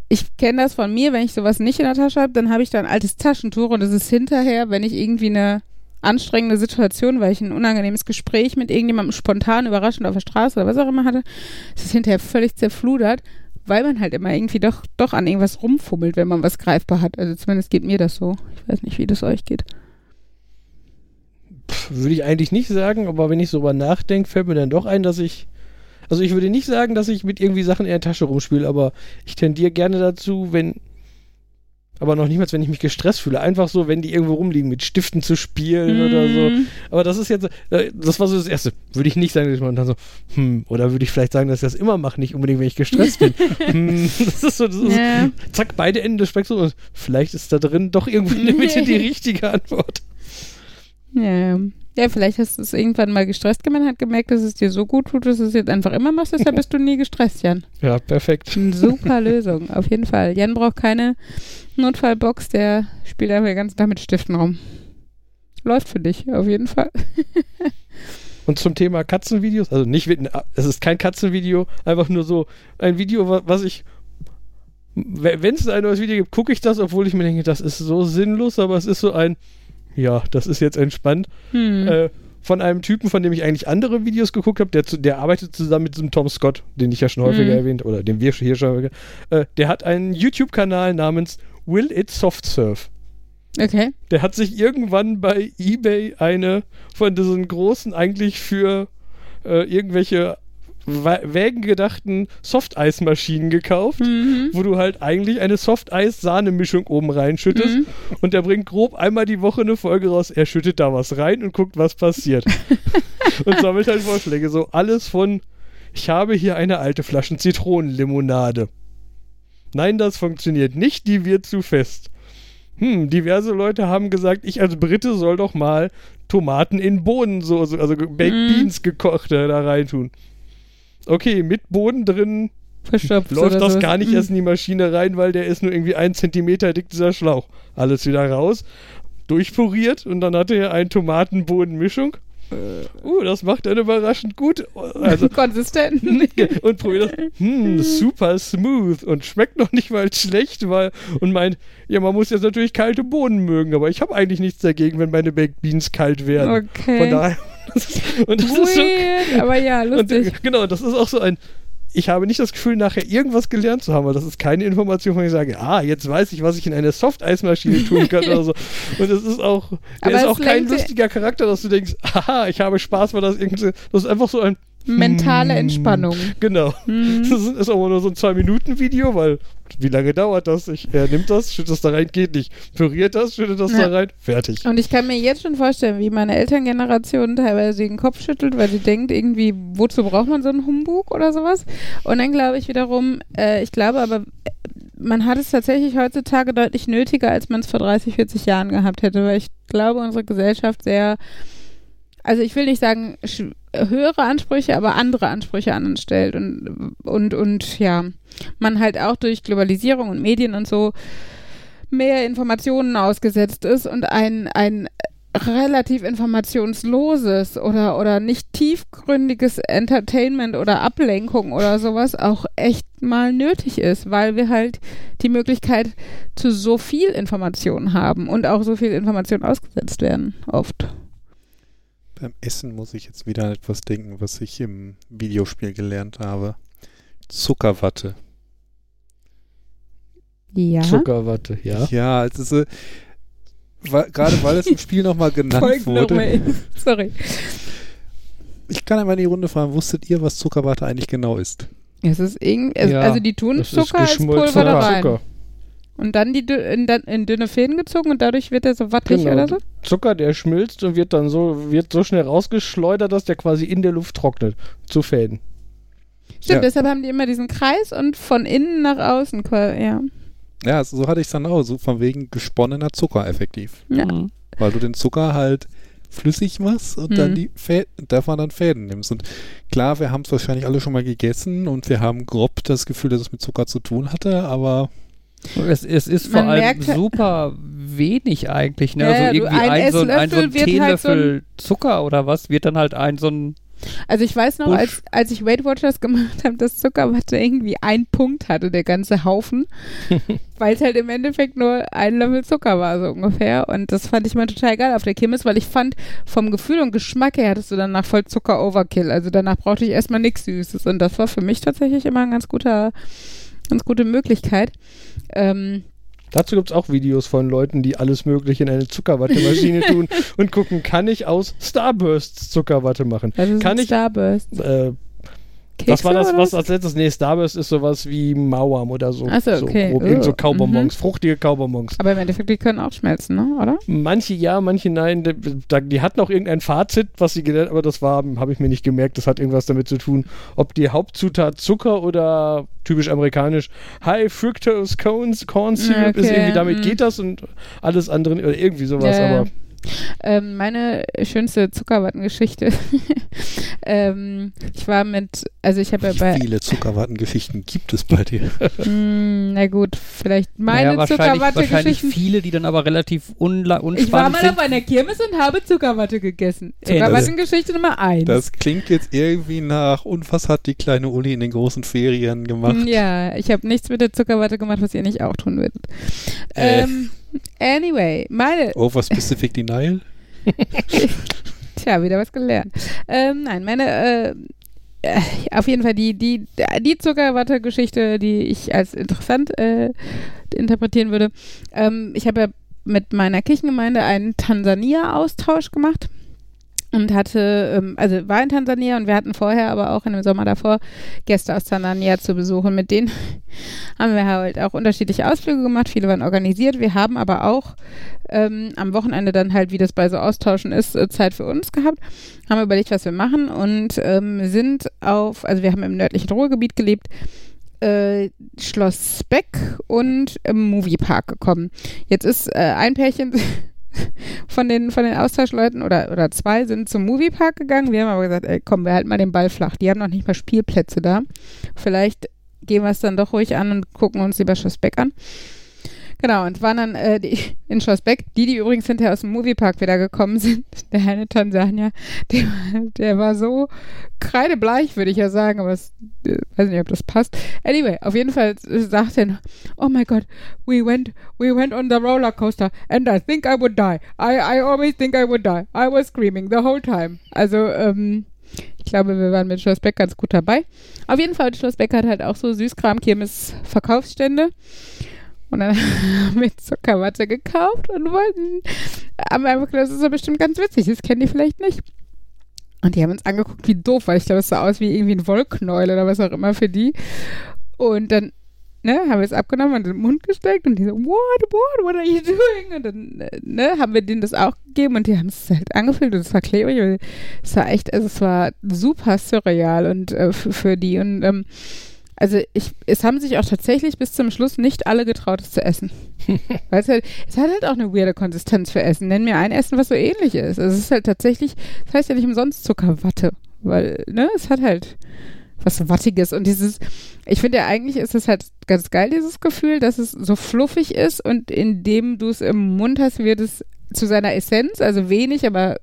C: ich kenne das von mir, wenn ich sowas nicht in der Tasche habe, dann habe ich da ein altes Taschentuch und es ist hinterher, wenn ich irgendwie eine anstrengende Situation, weil ich ein unangenehmes Gespräch mit irgendjemandem spontan überraschend auf der Straße oder was auch immer hatte, es ist hinterher völlig zerfludert, weil man halt immer irgendwie doch, doch an irgendwas rumfummelt, wenn man was greifbar hat. Also zumindest geht mir das so. Ich weiß nicht, wie das euch geht.
D: Pff, Würde ich eigentlich nicht sagen, aber wenn ich so drüber nachdenke, fällt mir dann doch ein, dass ich. Also ich würde nicht sagen, dass ich mit irgendwie Sachen in der Tasche rumspiele, aber ich tendiere gerne dazu, wenn. Aber noch niemals, wenn ich mich gestresst fühle. Einfach so, wenn die irgendwo rumliegen, mit Stiften zu spielen oder so.
C: Mm.
D: Aber das ist jetzt, äh, das war so das Erste. Würde ich nicht sagen, dass man dann so, hm, oder würde ich vielleicht sagen, dass ich das immer mache, nicht unbedingt, wenn ich gestresst bin. hm, das ist so, das ist,
C: Ja.
D: zack, beide Enden des Spektrums. Vielleicht ist da drin doch irgendwo in der Mitte die richtige Antwort.
C: Ja. ja, vielleicht hast du es irgendwann mal gestresst gemacht, hat gemerkt, dass es dir so gut tut, dass du es jetzt einfach immer machst, deshalb bist du nie gestresst, Jan.
D: Ja, perfekt.
C: Super Lösung, auf jeden Fall. Jan braucht keine Notfallbox, der spielt einfach den ganzen Tag mit Stiften rum. Läuft für dich, auf jeden Fall.
D: Und zum Thema Katzenvideos, also nicht, es ist kein Katzenvideo, einfach nur so ein Video, wa- was ich, wenn es ein neues Video gibt, gucke ich das, obwohl ich mir denke, das ist so sinnlos, aber es ist so ein, ja, das ist jetzt entspannt.
C: Hm.
D: Äh, von einem Typen, von dem ich eigentlich andere Videos geguckt habe, der, der arbeitet zusammen mit diesem Tom Scott, den ich ja schon häufiger
C: Mhm.
D: erwähnt, oder den wir hier schon häufiger, äh, der hat einen YouTube-Kanal namens Will It Soft Surf.
C: Okay.
D: Der hat sich irgendwann bei eBay eine von diesen großen, eigentlich für äh, irgendwelche Wägen gedachten Softeismaschinen gekauft,
C: Mhm.
D: wo du halt eigentlich eine Softeis-Sahne-Mischung oben reinschüttest
C: Mhm.
D: und der bringt grob einmal die Woche eine Folge raus. Er schüttet da was rein und guckt, was passiert. und sammelt halt Vorschläge. So alles von, ich habe hier eine alte Flasche Zitronenlimonade. Nein, das funktioniert nicht, die wird zu fest. Hm, diverse Leute haben gesagt, ich als Brite soll doch mal Tomaten in Bohnensoße, also Baked
C: Mhm.
D: Beans gekochte da reintun. Okay, mit Boden drin
C: Verstopft.
D: läuft das
C: sowas.
D: gar nicht
C: Mhm.
D: erst in die Maschine rein, weil der ist nur irgendwie ein Zentimeter dick, dieser Schlauch. Alles wieder raus, durchpuriert und dann hatte er eine Tomatenbodenmischung. Uh, das macht er überraschend gut. Also,
C: Konsistent.
D: und probiert das. Hm, super smooth und schmeckt noch nicht mal schlecht, weil und meint, ja, man muss jetzt natürlich kalte Bohnen mögen, aber ich habe eigentlich nichts dagegen, wenn meine Baked Beans kalt werden.
C: Okay.
D: Von daher. Und das ist so,
C: Weird, aber ja,
D: und,
C: lustig.
D: äh, genau, das ist auch so ein. Ich habe nicht das Gefühl, nachher irgendwas gelernt zu haben, weil das ist keine Information, von ich sage, ah, jetzt weiß ich, was ich in einer Softeismaschine tun kann oder so. Und es ist auch, der
C: Aber
D: ist auch kein lustiger Charakter, dass du denkst, haha, ich habe Spaß, weil das irgendwie, das ist einfach so ein,
C: Mentale
D: Hm.
C: Entspannung.
D: genau.
C: Mhm.
D: Das ist, aber nur so ein 2-Minuten-Video, weil wie lange dauert das? Ich, er nimmt das, schüttet das da rein, geht nicht. Püriert das, schüttet das
C: Ja.
D: da rein, fertig.
C: Und ich kann mir jetzt schon vorstellen, wie meine Elterngeneration teilweise den Kopf schüttelt, weil sie denkt, irgendwie, wozu braucht man so einen Humbug oder sowas? Und dann glaube ich wiederum, äh, ich glaube aber, äh, man hat es tatsächlich heutzutage deutlich nötiger, als man es vor 30, 40 Jahren gehabt hätte, weil ich glaube, unsere Gesellschaft sehr, also ich will nicht sagen höhere Ansprüche, aber andere Ansprüche an uns stellt und, und, und ja, man halt auch durch Globalisierung und Medien und so mehr Informationen ausgesetzt ist und ein, ein relativ informationsloses oder, oder nicht tiefgründiges Entertainment oder Ablenkung oder sowas auch echt mal nötig ist, weil wir halt die Möglichkeit zu so viel Information haben und auch so viel Information ausgesetzt werden, oft.
A: Beim Essen muss ich jetzt wieder an etwas denken, was ich im Videospiel gelernt habe. Zuckerwatte.
C: Ja.
D: Zuckerwatte, ja.
A: Ja, es ist so, wa- gerade weil es im Spiel nochmal genannt wurde.
C: Sorry.
A: Ich kann einmal in die Runde fragen, wusstet ihr, was Zuckerwatte eigentlich genau ist?
C: Es ist irgendwie, es,
D: Ja,
C: also die tun Zucker als
D: geschmolzener
C: Pulver da rein.
D: Zucker.
C: Und dann die dü- in, dann in dünne Fäden gezogen und dadurch wird er so wattig
D: Genau.
C: oder so?
D: Zucker, der schmilzt und wird dann so, wird so schnell rausgeschleudert, dass der quasi in der Luft trocknet. Zu Fäden.
C: Stimmt,
A: Ja.
C: deshalb haben die immer diesen Kreis und von innen nach außen, ja.
A: Ja, so hatte ich es dann auch, so von wegen gesponnener Zucker effektiv.
C: ja.
B: Mhm.
A: Weil du den Zucker halt flüssig machst und dann
C: Mhm.
A: die Fäden, davon dann Fäden nimmst. Und klar, wir haben es wahrscheinlich alle schon mal gegessen und wir haben grob das Gefühl, dass es mit Zucker zu tun hatte, aber
B: Es, es ist vor allem
C: merkt halt-
B: super wenig eigentlich. Ne?
C: Ja,
B: also
C: ja, du-
B: irgendwie
C: ein
B: ein, so ein, ein, so ein
C: wird halt so
B: Teelöffel Zucker oder was wird dann halt ein so ein
C: Also ich weiß noch,
B: Busch.
C: als, als ich Weight Watchers gemacht habe, dass Zuckerwatte irgendwie ein Punkt hatte, der ganze Haufen, weil es halt im Endeffekt nur ein Löffel Zucker war, so ungefähr. Und das fand ich mal total geil auf der Kirmes, weil ich fand, vom Gefühl und Geschmack her hattest du danach voll Zucker-Overkill. Also danach brauchte ich erstmal nichts Süßes. Und das war für mich tatsächlich immer ein ganz guter, ganz gute Möglichkeit. Ähm,
D: Dazu gibt es auch Videos von Leuten, die alles Mögliche in eine Zuckerwattemaschine tun und gucken, kann ich aus Starbursts Zuckerwatte machen?
C: das ist
D: Kann ich-
C: Starburst.
D: Äh,
C: Kekse
D: was war das, was als letztes? Nee, Starburst ist sowas wie Mauam oder so.
C: Ach so, okay.
D: grob. Irgend so
C: Oh,
D: Kaubonbons, fruchtige Kaubonbons.
C: Aber im Endeffekt, die können auch schmelzen, ne? oder?
D: Manche ja, manche nein. Die, die hatten auch irgendein Fazit, was sie gelernt aber das war, habe ich mir nicht gemerkt. Das hat irgendwas damit zu tun, ob die Hauptzutat Zucker oder typisch amerikanisch High Fructose Corn, Corn Syrup ist
C: Okay,
D: irgendwie damit
C: mm.
D: geht das und alles andere oder irgendwie sowas.
C: Ja.
D: Aber
C: Ähm, meine schönste Zuckerwattengeschichte. ähm, ich war mit, also ich habe ja
A: wie
C: bei,
A: viele Zuckerwattengeschichten gibt es bei dir?
C: Hm, na gut, vielleicht meine
B: naja, wahrscheinlich, wahrscheinlich
C: Zuckerwatte-Geschichten.
B: viele, die dann aber relativ unspannend
C: Ich war mal
B: sind.
C: auf einer Kirmes und habe Zuckerwatte gegessen. Zuckerwattengeschichte Nummer eins.
A: Das klingt jetzt irgendwie nach, und was hat die kleine Uli in den großen Ferien gemacht?
C: Hm, Ja, ich habe nichts mit der Zuckerwatte gemacht, was ihr nicht auch tun würdet.
A: Äh.
C: Ähm, anyway, meine,
A: Over Specific Denial?
C: Tja, wieder was gelernt. Ähm, nein, meine, äh, auf jeden Fall die, die, die Zuckerwatte-Geschichte, die ich als interessant äh, interpretieren würde. Ähm, ich habe ja mit meiner Kirchengemeinde einen Tansania-Austausch gemacht und hatte, ähm, also war in Tansania und wir hatten vorher aber auch in dem Sommer davor Gäste aus Tansania zu besuchen. Mit denen haben wir halt auch unterschiedliche Ausflüge gemacht, viele waren organisiert. Wir haben aber auch ähm, am Wochenende dann halt, wie das bei so Austauschen ist, äh, Zeit für uns gehabt, haben überlegt, was wir machen und ähm, sind auf, also wir haben im nördlichen Ruhrgebiet gelebt, äh, Schloss Beck und im Moviepark gekommen. Jetzt ist äh, ein Pärchen von den, von den Austauschleuten oder, oder zwei sind zum Moviepark gegangen. Wir haben aber gesagt, ey, komm, wir halten mal den Ball flach. Die haben noch nicht mal Spielplätze da. Vielleicht gehen wir es dann doch ruhig an und gucken uns lieber Schloss Beck an. Genau, und waren dann äh, die, in Schlossbeck, die, die übrigens hinterher aus dem Moviepark wieder gekommen sind. Der eine Tansanier, der, der war so kreidebleich, würde ich ja sagen, aber es, äh, weiß nicht, ob das passt. Anyway, auf jeden Fall sagt er, oh my God, we went, we went on the roller coaster and I think I would die. I, I always think I would die. I was screaming the whole time. Also, ähm, ich glaube, wir waren mit Schlossbeck ganz gut dabei. Auf jeden Fall, Schlossbeck hat halt auch so Süßkram-Kirmes-Verkaufsstände. Und dann haben wir Zuckerwatte gekauft und wollten, haben einfach gedacht, das ist ja bestimmt ganz witzig, das kennen die vielleicht nicht. Und die haben uns angeguckt wie doof, weil ich glaube, es sah aus wie irgendwie ein Wollknäuel oder was auch immer für die. Und dann ne, haben wir es abgenommen und in den Mund gesteckt und die so, what, what, what are you doing? Und dann äh, ne, haben wir denen das auch gegeben und die haben es halt angefüllt und es war klebrig. Es war echt, also es war super surreal und äh, für die und ähm, also ich, es haben sich auch tatsächlich bis zum Schluss nicht alle getraut, es zu essen. Weil es halt, es hat halt auch eine weirde Konsistenz für Essen. Nenn mir ein Essen, was so ähnlich ist. Also es ist halt tatsächlich, das heißt ja nicht umsonst Zuckerwatte. Weil, ne, es hat halt was Wattiges. Und dieses, ich finde ja eigentlich ist es halt ganz geil, dieses Gefühl, dass es so fluffig ist und indem du es im Mund hast, wird es zu seiner Essenz, also wenig, aber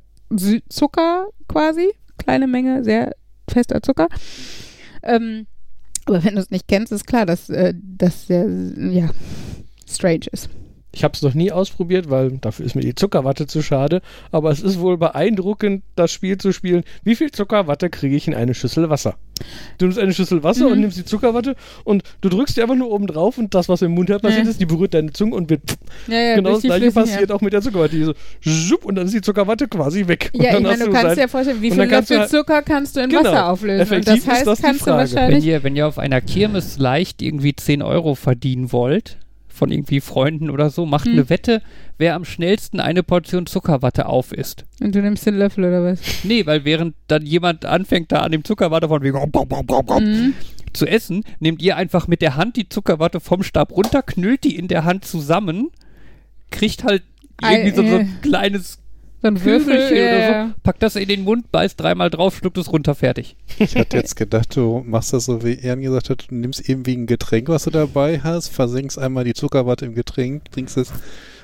C: Zucker quasi, kleine Menge, sehr fester Zucker. Ähm, aber wenn du es nicht kennst, ist klar, dass äh, das sehr, ja, strange ist.
D: Ich habe es noch nie ausprobiert, weil dafür ist mir die Zuckerwatte zu schade. Aber es ist wohl beeindruckend, das Spiel zu spielen. Wie viel Zuckerwatte kriege ich in eine Schüssel Wasser? Du nimmst eine Schüssel Wasser mhm. und nimmst die Zuckerwatte und du drückst die einfach nur oben drauf und das, was im Mund passiert ja. ist, die berührt deine Zunge und wird
C: ja, ja,
D: genau das gleiche passiert ja. auch mit der Zuckerwatte. Die so, schupp, und dann ist die Zuckerwatte quasi weg.
C: Ja, ich meine, du kannst dir ja vorstellen, wie viel Löffel Zucker kannst du in genau, Wasser auflösen.
D: Effektiv
C: und das heißt,
D: das
C: kannst du wahrscheinlich.
B: Wenn ihr, wenn ihr auf einer Kirmes leicht irgendwie 10 Euro verdienen wollt, von irgendwie Freunden oder so, macht
C: Hm.
B: eine Wette, wer am schnellsten eine Portion Zuckerwatte aufisst.
C: Und du nimmst den Löffel oder was?
B: Nee, weil während dann jemand anfängt, da an dem Zuckerwatte von wegen
C: Mhm.
B: zu essen, nehmt ihr einfach mit der Hand die Zuckerwatte vom Stab runter, knüllt die in der Hand zusammen, kriegt halt irgendwie so, so
C: Ei,
B: ein kleines
C: So ein Würfel
B: Kügelchen oder so, packt das in den Mund, beißt dreimal drauf, schluckt es runter, fertig.
A: Ich hatte jetzt gedacht, du machst das so, wie Ern gesagt hat, du nimmst eben wie ein Getränk, was du dabei hast, versenkst einmal die Zuckerwatte im Getränk, trinkst es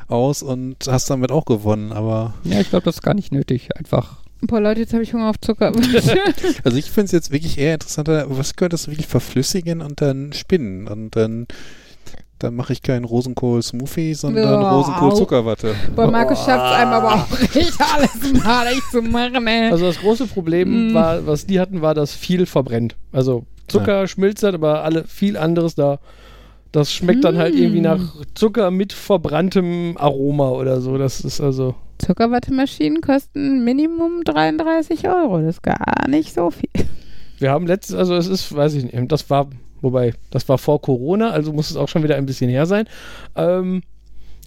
A: aus und hast damit auch gewonnen, aber
B: Ja, ich glaube, das ist gar nicht nötig. Einfach.
C: Boah, Leute, jetzt habe ich Hunger auf Zucker.
A: also ich finde es jetzt wirklich eher interessanter, was könntest du wirklich verflüssigen und dann spinnen und dann dann mache ich keinen Rosenkohl-Smoothie, sondern
C: Ja,
A: Rosenkohl-Zuckerwatte.
C: Boah, Markus schafft es einem aber auch nicht, alles malig zu machen, ey.
D: Also das große Problem
C: Mm.
D: war, was die hatten, war, dass viel verbrennt. Also Zucker schmilzt halt, aber alle viel anderes da. Das schmeckt dann halt
C: Mm.
D: irgendwie nach Zucker mit verbranntem Aroma oder so. Das ist also.
C: Zuckerwattemaschinen kosten Minimum 33 Euro. Das ist gar nicht so viel.
D: Wir haben letztes, also es ist, weiß ich nicht, das war, wobei, das war vor Corona, also muss es auch schon wieder ein bisschen her sein. Ähm,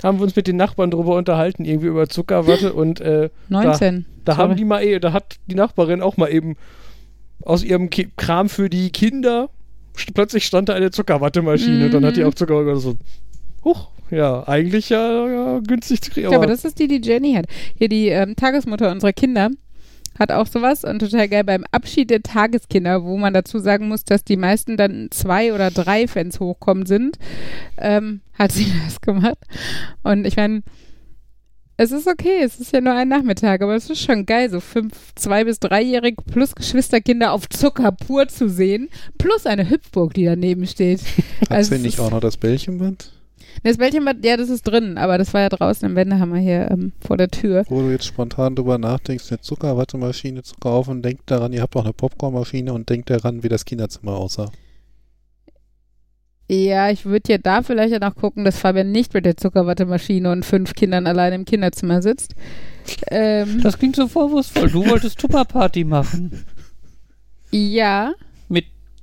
D: haben wir uns mit den Nachbarn drüber unterhalten, irgendwie über Zuckerwatte und äh,
C: 19.
D: Da
C: Sorry.
D: haben die mal, eh- da hat die Nachbarin auch mal eben aus ihrem Ki Kram für die Kinder plötzlich stand da eine Zuckerwattemaschine und dann hat die
C: Mhm.
D: auch Zucker und so. Huch, ja, eigentlich ja, ja günstig zu kriegen.
C: Ja, aber das ist die, die Jenny hat. Hier die ähm, Tagesmutter unserer Kinder hat auch sowas und total geil beim Abschied der Tageskinder, wo man dazu sagen muss, dass die meisten dann zwei oder drei Fans hochkommen sind, ähm, hat sie das gemacht. Und ich meine, es ist okay, es ist ja nur ein Nachmittag, aber es ist schon geil, so fünf, zwei bis dreijährige plus Geschwisterkinder auf Zucker pur zu sehen, plus eine Hüpfburg, die daneben steht.
A: Hat
C: Also
A: sie nicht auch noch das Bällchenband?
C: Das Bällchenbad, ja, das ist drin, aber das war ja draußen im Wendehammer hier ähm, vor der Tür.
A: Wo du jetzt spontan drüber nachdenkst, eine Zuckerwattemaschine zu kaufen, denk daran, ihr habt auch eine Popcornmaschine und denkt daran, wie das Kinderzimmer aussah.
C: Ja, ich würde ja da vielleicht auch noch gucken, dass Fabian nicht mit der Zuckerwattemaschine und fünf Kindern allein im Kinderzimmer sitzt. Ähm,
B: Das klingt so vorwurfsvoll. Du wolltest Tupperparty machen.
C: ja,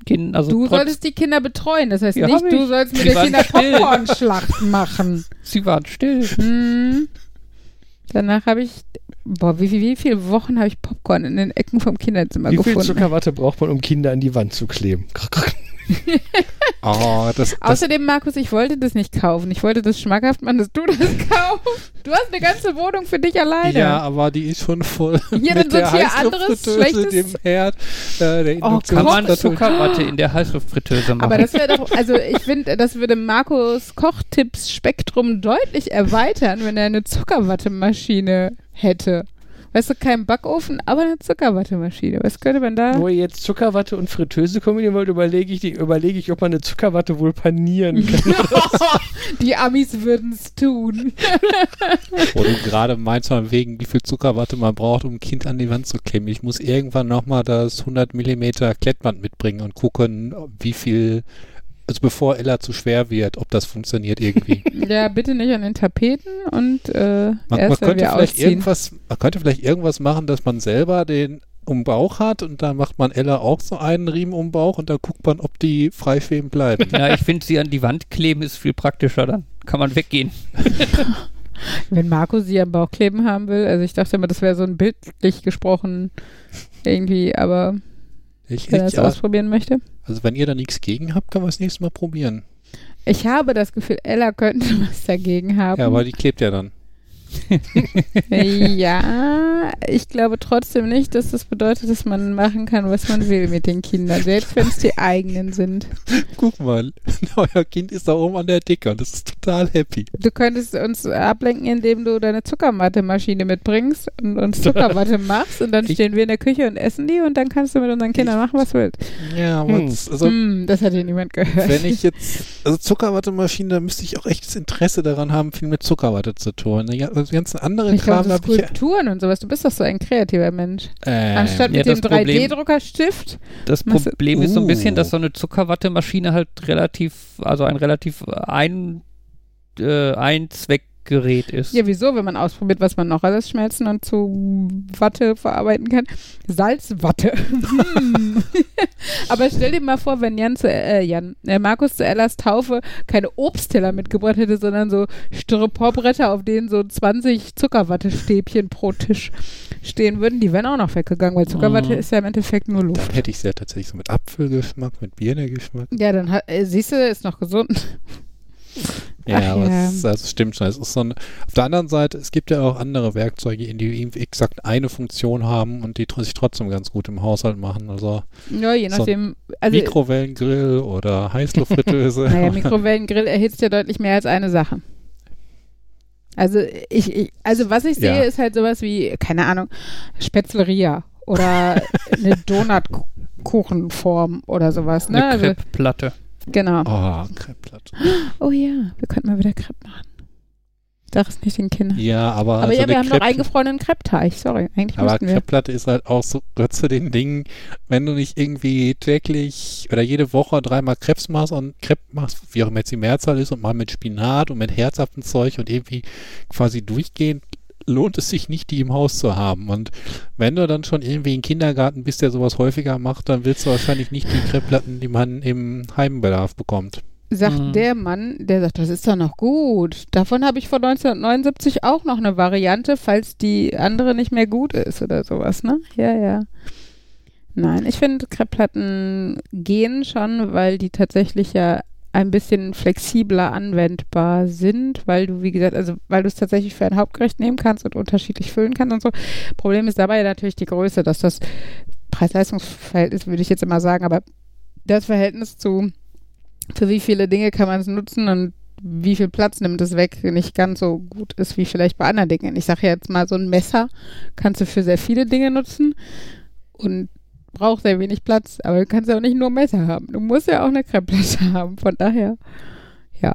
B: Kindern. Also
C: du
B: trotz-
C: solltest die Kinder betreuen. Das heißt
B: Ja,
C: nicht, du sollst mit
B: Die
C: den Kindern
B: still.
C: Popcorn-Schlachten machen.
B: Sie waren still.
C: Hm. Danach habe ich, boah, wie, wie, wie viele Wochen habe ich Popcorn in den Ecken vom Kinderzimmer
D: Wie viel
C: gefunden?
D: Zuckerwatte braucht man, um Kinder an die Wand zu kleben?
A: Oh, das, das,
C: Außerdem, Markus, ich wollte das nicht kaufen. Ich wollte das schmackhaft machen, dass du das kaufst. Du hast eine ganze Wohnung für dich alleine.
A: ja, aber die ist schon voll
C: Ja, dann
A: mit der Heißluftfritteuse, dem Herd, äh, der
C: Oh,
B: Kann man. Zuckerwatte in der Heißluftfritteuse machen?
C: Aber das wäre doch, also ich finde, das würde Markus Kochtipps-Spektrum deutlich erweitern, wenn er eine Zuckerwattemaschine hätte. Weißt du, kein Backofen, aber eine Zuckerwattemaschine. Was könnte man da?
D: Wo ihr jetzt Zuckerwatte und Fritteuse kombinieren wollt, überlege ich, die- überlege ich, ob man eine Zuckerwatte wohl panieren kann.
C: Die Amis würden es tun.
A: Wo du gerade meinst, von wegen, wie viel Zuckerwatte man braucht, um ein Kind an die Wand zu klemmen. Ich muss irgendwann nochmal das 100 Millimeter Klettband mitbringen und gucken, wie viel, also bevor Ella zu schwer wird, ob das funktioniert irgendwie.
C: Ja, bitte nicht an den Tapeten und äh,
A: Man, man
C: erst wenn
A: könnte
C: wir
A: vielleicht
C: ausziehen.
A: irgendwas, man könnte vielleicht irgendwas machen, dass man selber den um Bauch hat und dann macht man Ella auch so einen Riemen um Bauch und dann guckt man, ob die frei schweben bleiben.
B: ja, ich finde, sie an die Wand kleben ist viel praktischer. Dann kann man weggehen.
C: Wenn Marco sie am Bauch kleben haben will, also ich dachte immer, das wäre so ein bildlich gesprochen irgendwie, aber
A: Ich,
C: wenn er
A: ich,
C: es
A: aber,
C: ausprobieren möchte.
A: also wenn ihr da nichts gegen habt, kann man es nächstes Mal probieren.
C: Ich habe das Gefühl, Ella könnte was dagegen haben.
A: Ja, aber die klebt ja dann.
C: ja, ich glaube trotzdem nicht, dass das bedeutet, dass man machen kann, was man will mit den Kindern, selbst wenn es die eigenen sind.
A: Guck mal, euer Kind ist da oben an der Decke und das ist total happy.
C: Du könntest uns ablenken, indem du deine Zuckerwattemaschine mitbringst und uns Zuckerwatte machst und dann
A: Ich-
C: stehen wir in der Küche und essen die und dann kannst du mit unseren Kindern machen, was du willst.
A: Ja, aber
D: Hm.
A: das, also
C: Hm, das hat hier niemand gehört.
A: wenn ich jetzt, also Zuckerwattemaschinen, da müsste ich auch echtes Interesse daran haben, viel mit Zuckerwatte zu tun. Ja, also die ganzen anderen
C: ich
A: Kram
C: so
A: habe ich ja.
C: Skulpturen und sowas. Du bist doch so ein kreativer Mensch.
A: Ähm,
C: Anstatt
B: ja,
C: mit
B: das
C: dem
B: Problem-
C: 3D-Druckerstift.
B: Das Problem ist so ein bisschen,
A: Uh.
B: dass so eine Zuckerwattemaschine halt relativ, also ein relativ ein, äh, Einzweckgerät ist.
C: Ja, wieso, wenn man ausprobiert, was man noch alles schmelzen und zu Watte verarbeiten kann? Salzwatte. Hm. Aber stell dir mal vor, wenn Jan zu, äh, Jan, äh, Markus zu Ellas Taufe keine Obstteller mitgebracht hätte, sondern so Styroporbretter, auf denen so 20 Zuckerwattestäbchen pro Tisch stehen würden, die wären auch noch weggegangen, weil Zuckerwatte
B: Mhm.
C: ist ja im Endeffekt nur Luft.
A: dann hätte ich sie ja tatsächlich so mit Apfelgeschmack, mit Birnegeschmack.
C: Ja, dann hat, äh, siehst du, ist noch gesund.
A: Ja,
C: Ach
A: aber
C: ja.
A: es, ist- das stimmt schon. Es ist so ein, auf der anderen Seite, es gibt ja auch andere Werkzeuge, die exakt eine Funktion haben und die sich trotzdem ganz gut im Haushalt machen. Also
C: Ja, je
A: So
C: nachdem. Also,
A: Mikrowellengrill oder Heißluftfritteuse.
C: Naja, Mikrowellengrill erhitzt ja deutlich mehr als eine Sache. Also ich, ich also was ich sehe,
A: Ja.
C: ist halt sowas wie, keine Ahnung, Spätzleria oder eine Donutkuchenform oder sowas. Ne?
B: eine
C: Also,
B: Crepe-Platte.
C: Genau.
A: Oh, Kreppblatt.
C: Oh ja, wir könnten mal wieder Crepe machen. Sag es nicht den Kindern.
A: Ja, aber,
C: Aber
A: so
C: ja, wir haben noch eingefrorenen Crepe-Teig. Sorry, eigentlich
A: Aber. Kreppplatte ist halt auch so, gehört zu den Dingen, wenn du nicht irgendwie täglich oder jede Woche dreimal Krebs machst und Crepe machst, wie auch immer jetzt die Mehrzahl ist, und mal mit Spinat und mit herzhaftem Zeug und irgendwie quasi durchgehend, lohnt es sich nicht, die im Haus zu haben. Und wenn du dann schon irgendwie im Kindergarten bist, der sowas häufiger macht, dann willst du wahrscheinlich nicht die Kreppplatten, die man im Heimbedarf bekommt.
C: sagt
B: Mhm.
C: der Mann, der sagt, das ist doch noch gut. Davon habe ich vor 1979 auch noch eine Variante, falls die andere nicht mehr gut ist oder sowas, ne? Ja, ja. Nein, ich finde, Kreppplatten gehen schon, weil die tatsächlich ja ein bisschen flexibler anwendbar sind, weil du, wie gesagt, also weil du es tatsächlich für ein Hauptgericht nehmen kannst und unterschiedlich füllen kannst und so. Problem ist dabei natürlich die Größe, dass das Preis-Leistungs-Verhältnis, würde ich jetzt immer sagen, aber das Verhältnis zu für wie viele Dinge kann man es nutzen und wie viel Platz nimmt es weg, nicht ganz so gut ist wie vielleicht bei anderen Dingen. Ich sage jetzt mal, so ein Messer kannst du für sehr viele Dinge nutzen und braucht sehr wenig Platz, aber du kannst ja auch nicht nur Messer haben. Du musst ja auch eine Kreppplatte haben. Von daher, ja.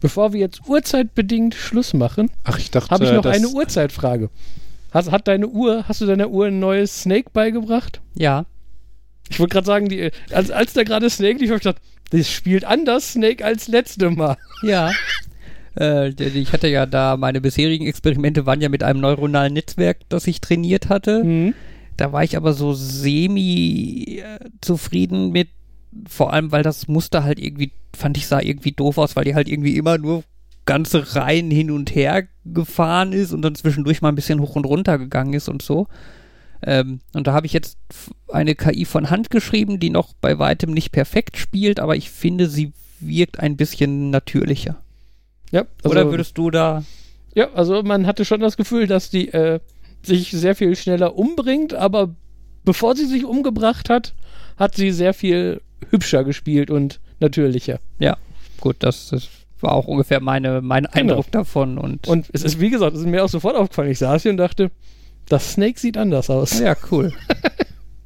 D: Bevor wir jetzt urzeitbedingt Schluss machen,
A: Ach, ich dachte,
D: habe ich noch
A: das-
D: eine Uhrzeitfrage. Hast, hat deine Uhr, hast du deiner Uhr ein neues Snake beigebracht?
B: Ja.
D: Ich wollte gerade sagen, die, als, als da gerade Snake lief, habe ich gedacht, das spielt anders Snake als letzte Mal.
B: Ja. Äh, ich hatte ja da, meine bisherigen Experimente waren ja mit einem neuronalen Netzwerk, das ich trainiert hatte.
D: Mhm.
B: Da war ich aber so semi äh, zufrieden mit, vor allem weil das Muster halt irgendwie, fand ich, sah irgendwie doof aus, weil die halt irgendwie immer nur ganze Reihen hin und her gefahren ist und dann zwischendurch mal ein bisschen hoch und runter gegangen ist und so. Ähm, und da habe ich jetzt eine KI von Hand geschrieben, die noch bei weitem nicht perfekt spielt, aber ich finde, sie wirkt ein bisschen natürlicher.
D: Ja, also,
B: Oder würdest du da
D: Ja, also man hatte schon das Gefühl, dass die äh, sich sehr viel schneller umbringt, aber bevor sie sich umgebracht hat, hat sie sehr viel hübscher gespielt und natürlicher.
B: Gut, das, das war auch ungefähr meine, mein
D: Genau.
B: Eindruck davon. Und,
D: Und es ist, wie gesagt, es ist mir auch sofort aufgefallen. Ich saß hier und dachte, das Snake sieht anders aus.
B: ja, cool.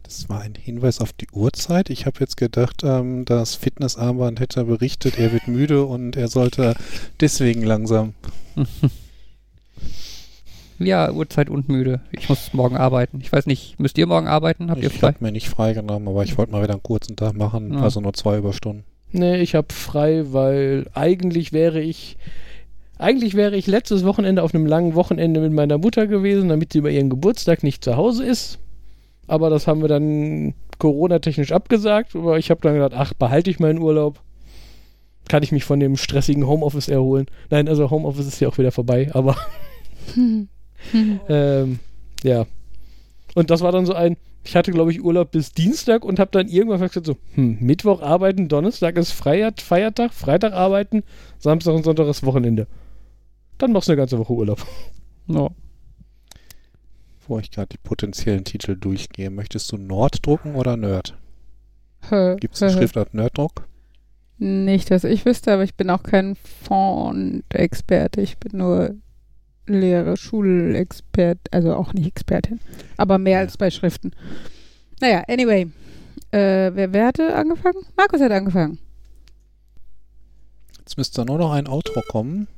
A: Das war ein Hinweis auf die Uhrzeit. Ich habe jetzt gedacht, ähm, das Fitnessarmband hätte berichtet, er wird müde und er sollte deswegen langsam.
B: Ja, Uhrzeit und müde. Ich muss morgen arbeiten. Ich weiß nicht, müsst ihr morgen arbeiten? Habt ihr
A: Ich
B: frei?
A: habe mir nicht freigenommen, aber ich wollte mal wieder einen kurzen Tag machen,
B: Ja.
A: also nur zwei Überstunden.
D: Nee, ich habe frei, weil eigentlich wäre ich eigentlich wäre ich letztes Wochenende auf einem langen Wochenende mit meiner Mutter gewesen, damit sie bei ihrem Geburtstag nicht zu Hause ist. Aber das haben wir dann Corona-technisch abgesagt. Aber ich habe dann gedacht, ach, behalte ich meinen Urlaub. Kann ich mich von dem stressigen Homeoffice erholen. Nein, also Homeoffice ist ja auch wieder vorbei, aber ähm, ja. Und das war dann so ein, ich hatte glaube ich Urlaub bis Dienstag und habe dann irgendwann gesagt so, hm, Mittwoch arbeiten, Donnerstag ist Freier- Feiertag, Freitag arbeiten, Samstag und Sonntag ist Wochenende. Dann machst du eine ganze Woche Urlaub.
B: Ja.
A: Wo ich gerade die potenziellen Titel durchgehe. Möchtest du Nord drucken oder Nerd? Gibt es eine. Schriftart Nerddruck?
C: Nicht, dass ich wüsste, aber ich bin auch kein Font-Experte. Ich bin nur Lehre, Schulexpert, also auch nicht Expertin. Aber mehr
A: Ja.
C: als bei Schriften. Naja, anyway. Äh, wer, wer hatte angefangen? Markus hat angefangen.
A: Jetzt müsste nur noch ein Outro kommen.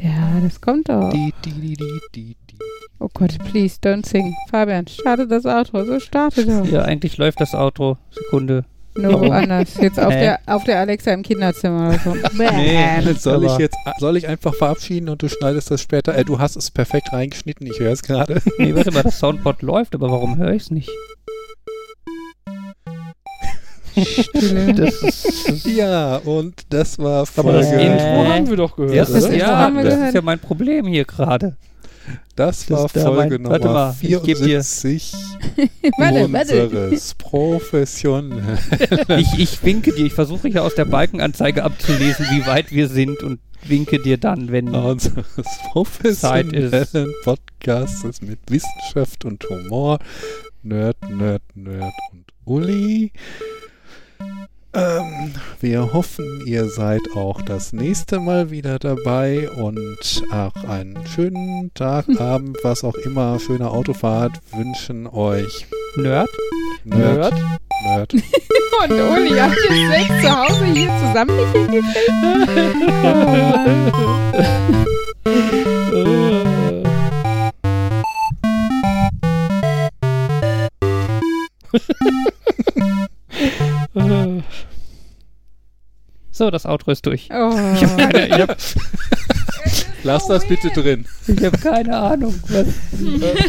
C: Ja, das kommt doch.
A: Die, die, die, die, die, die.
C: Oh Gott, please, don't sing. Fabian, starte das Outro. So starte doch.
B: ja, eigentlich läuft das Auto. Sekunde.
C: Nur
B: Warum?
C: woanders. Jetzt auf der, auf der Alexa im Kinderzimmer oder so.
B: Nee.
A: Soll ich jetzt, soll ich einfach verabschieden und du schneidest das später? Äh, du hast es perfekt reingeschnitten, ich höre es gerade.
B: Nee, warte mal, das Soundboard läuft, aber warum höre ich es nicht?
C: Stille.
B: Das ist, das
A: Ja, und das war
D: Aber das. Intro haben wir doch gehört.
A: Das
C: Das? Intro
B: ja,
C: haben wir
B: das
C: gehört.
B: ist ja mein Problem hier gerade.
A: Das
B: Das
A: war Folge
B: mein- warte
A: Nummer
B: mal, ich geb dir-
A: 74
C: warte, warte.
A: unseres professionellen
B: Ich, ich winke dir, ich versuche hier aus der Balkenanzeige abzulesen, wie weit wir sind und winke dir dann, wenn.
A: unseres
B: Zeit ist.
A: professionellen Podcasts mit Wissenschaft und Humor. Nerd, Nerd, Nerd und Uli. Ähm, wir hoffen, ihr seid auch das nächste Mal wieder dabei und auch einen schönen Tag, Abend, was auch immer, schöne Autofahrt wünschen euch
B: Nerd?
A: Nerd,
D: Nerd?
A: Nerd.
C: Und Uli, habt ihr Sex zu Hause hier zusammen nicht hingekriegt?
B: So, das Outro ist durch.
C: Oh.
B: Ich habe keine, ich hab,
A: Lass das bitte drin.
B: ich hab keine Ahnung. Was,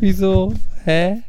B: wieso? Hä?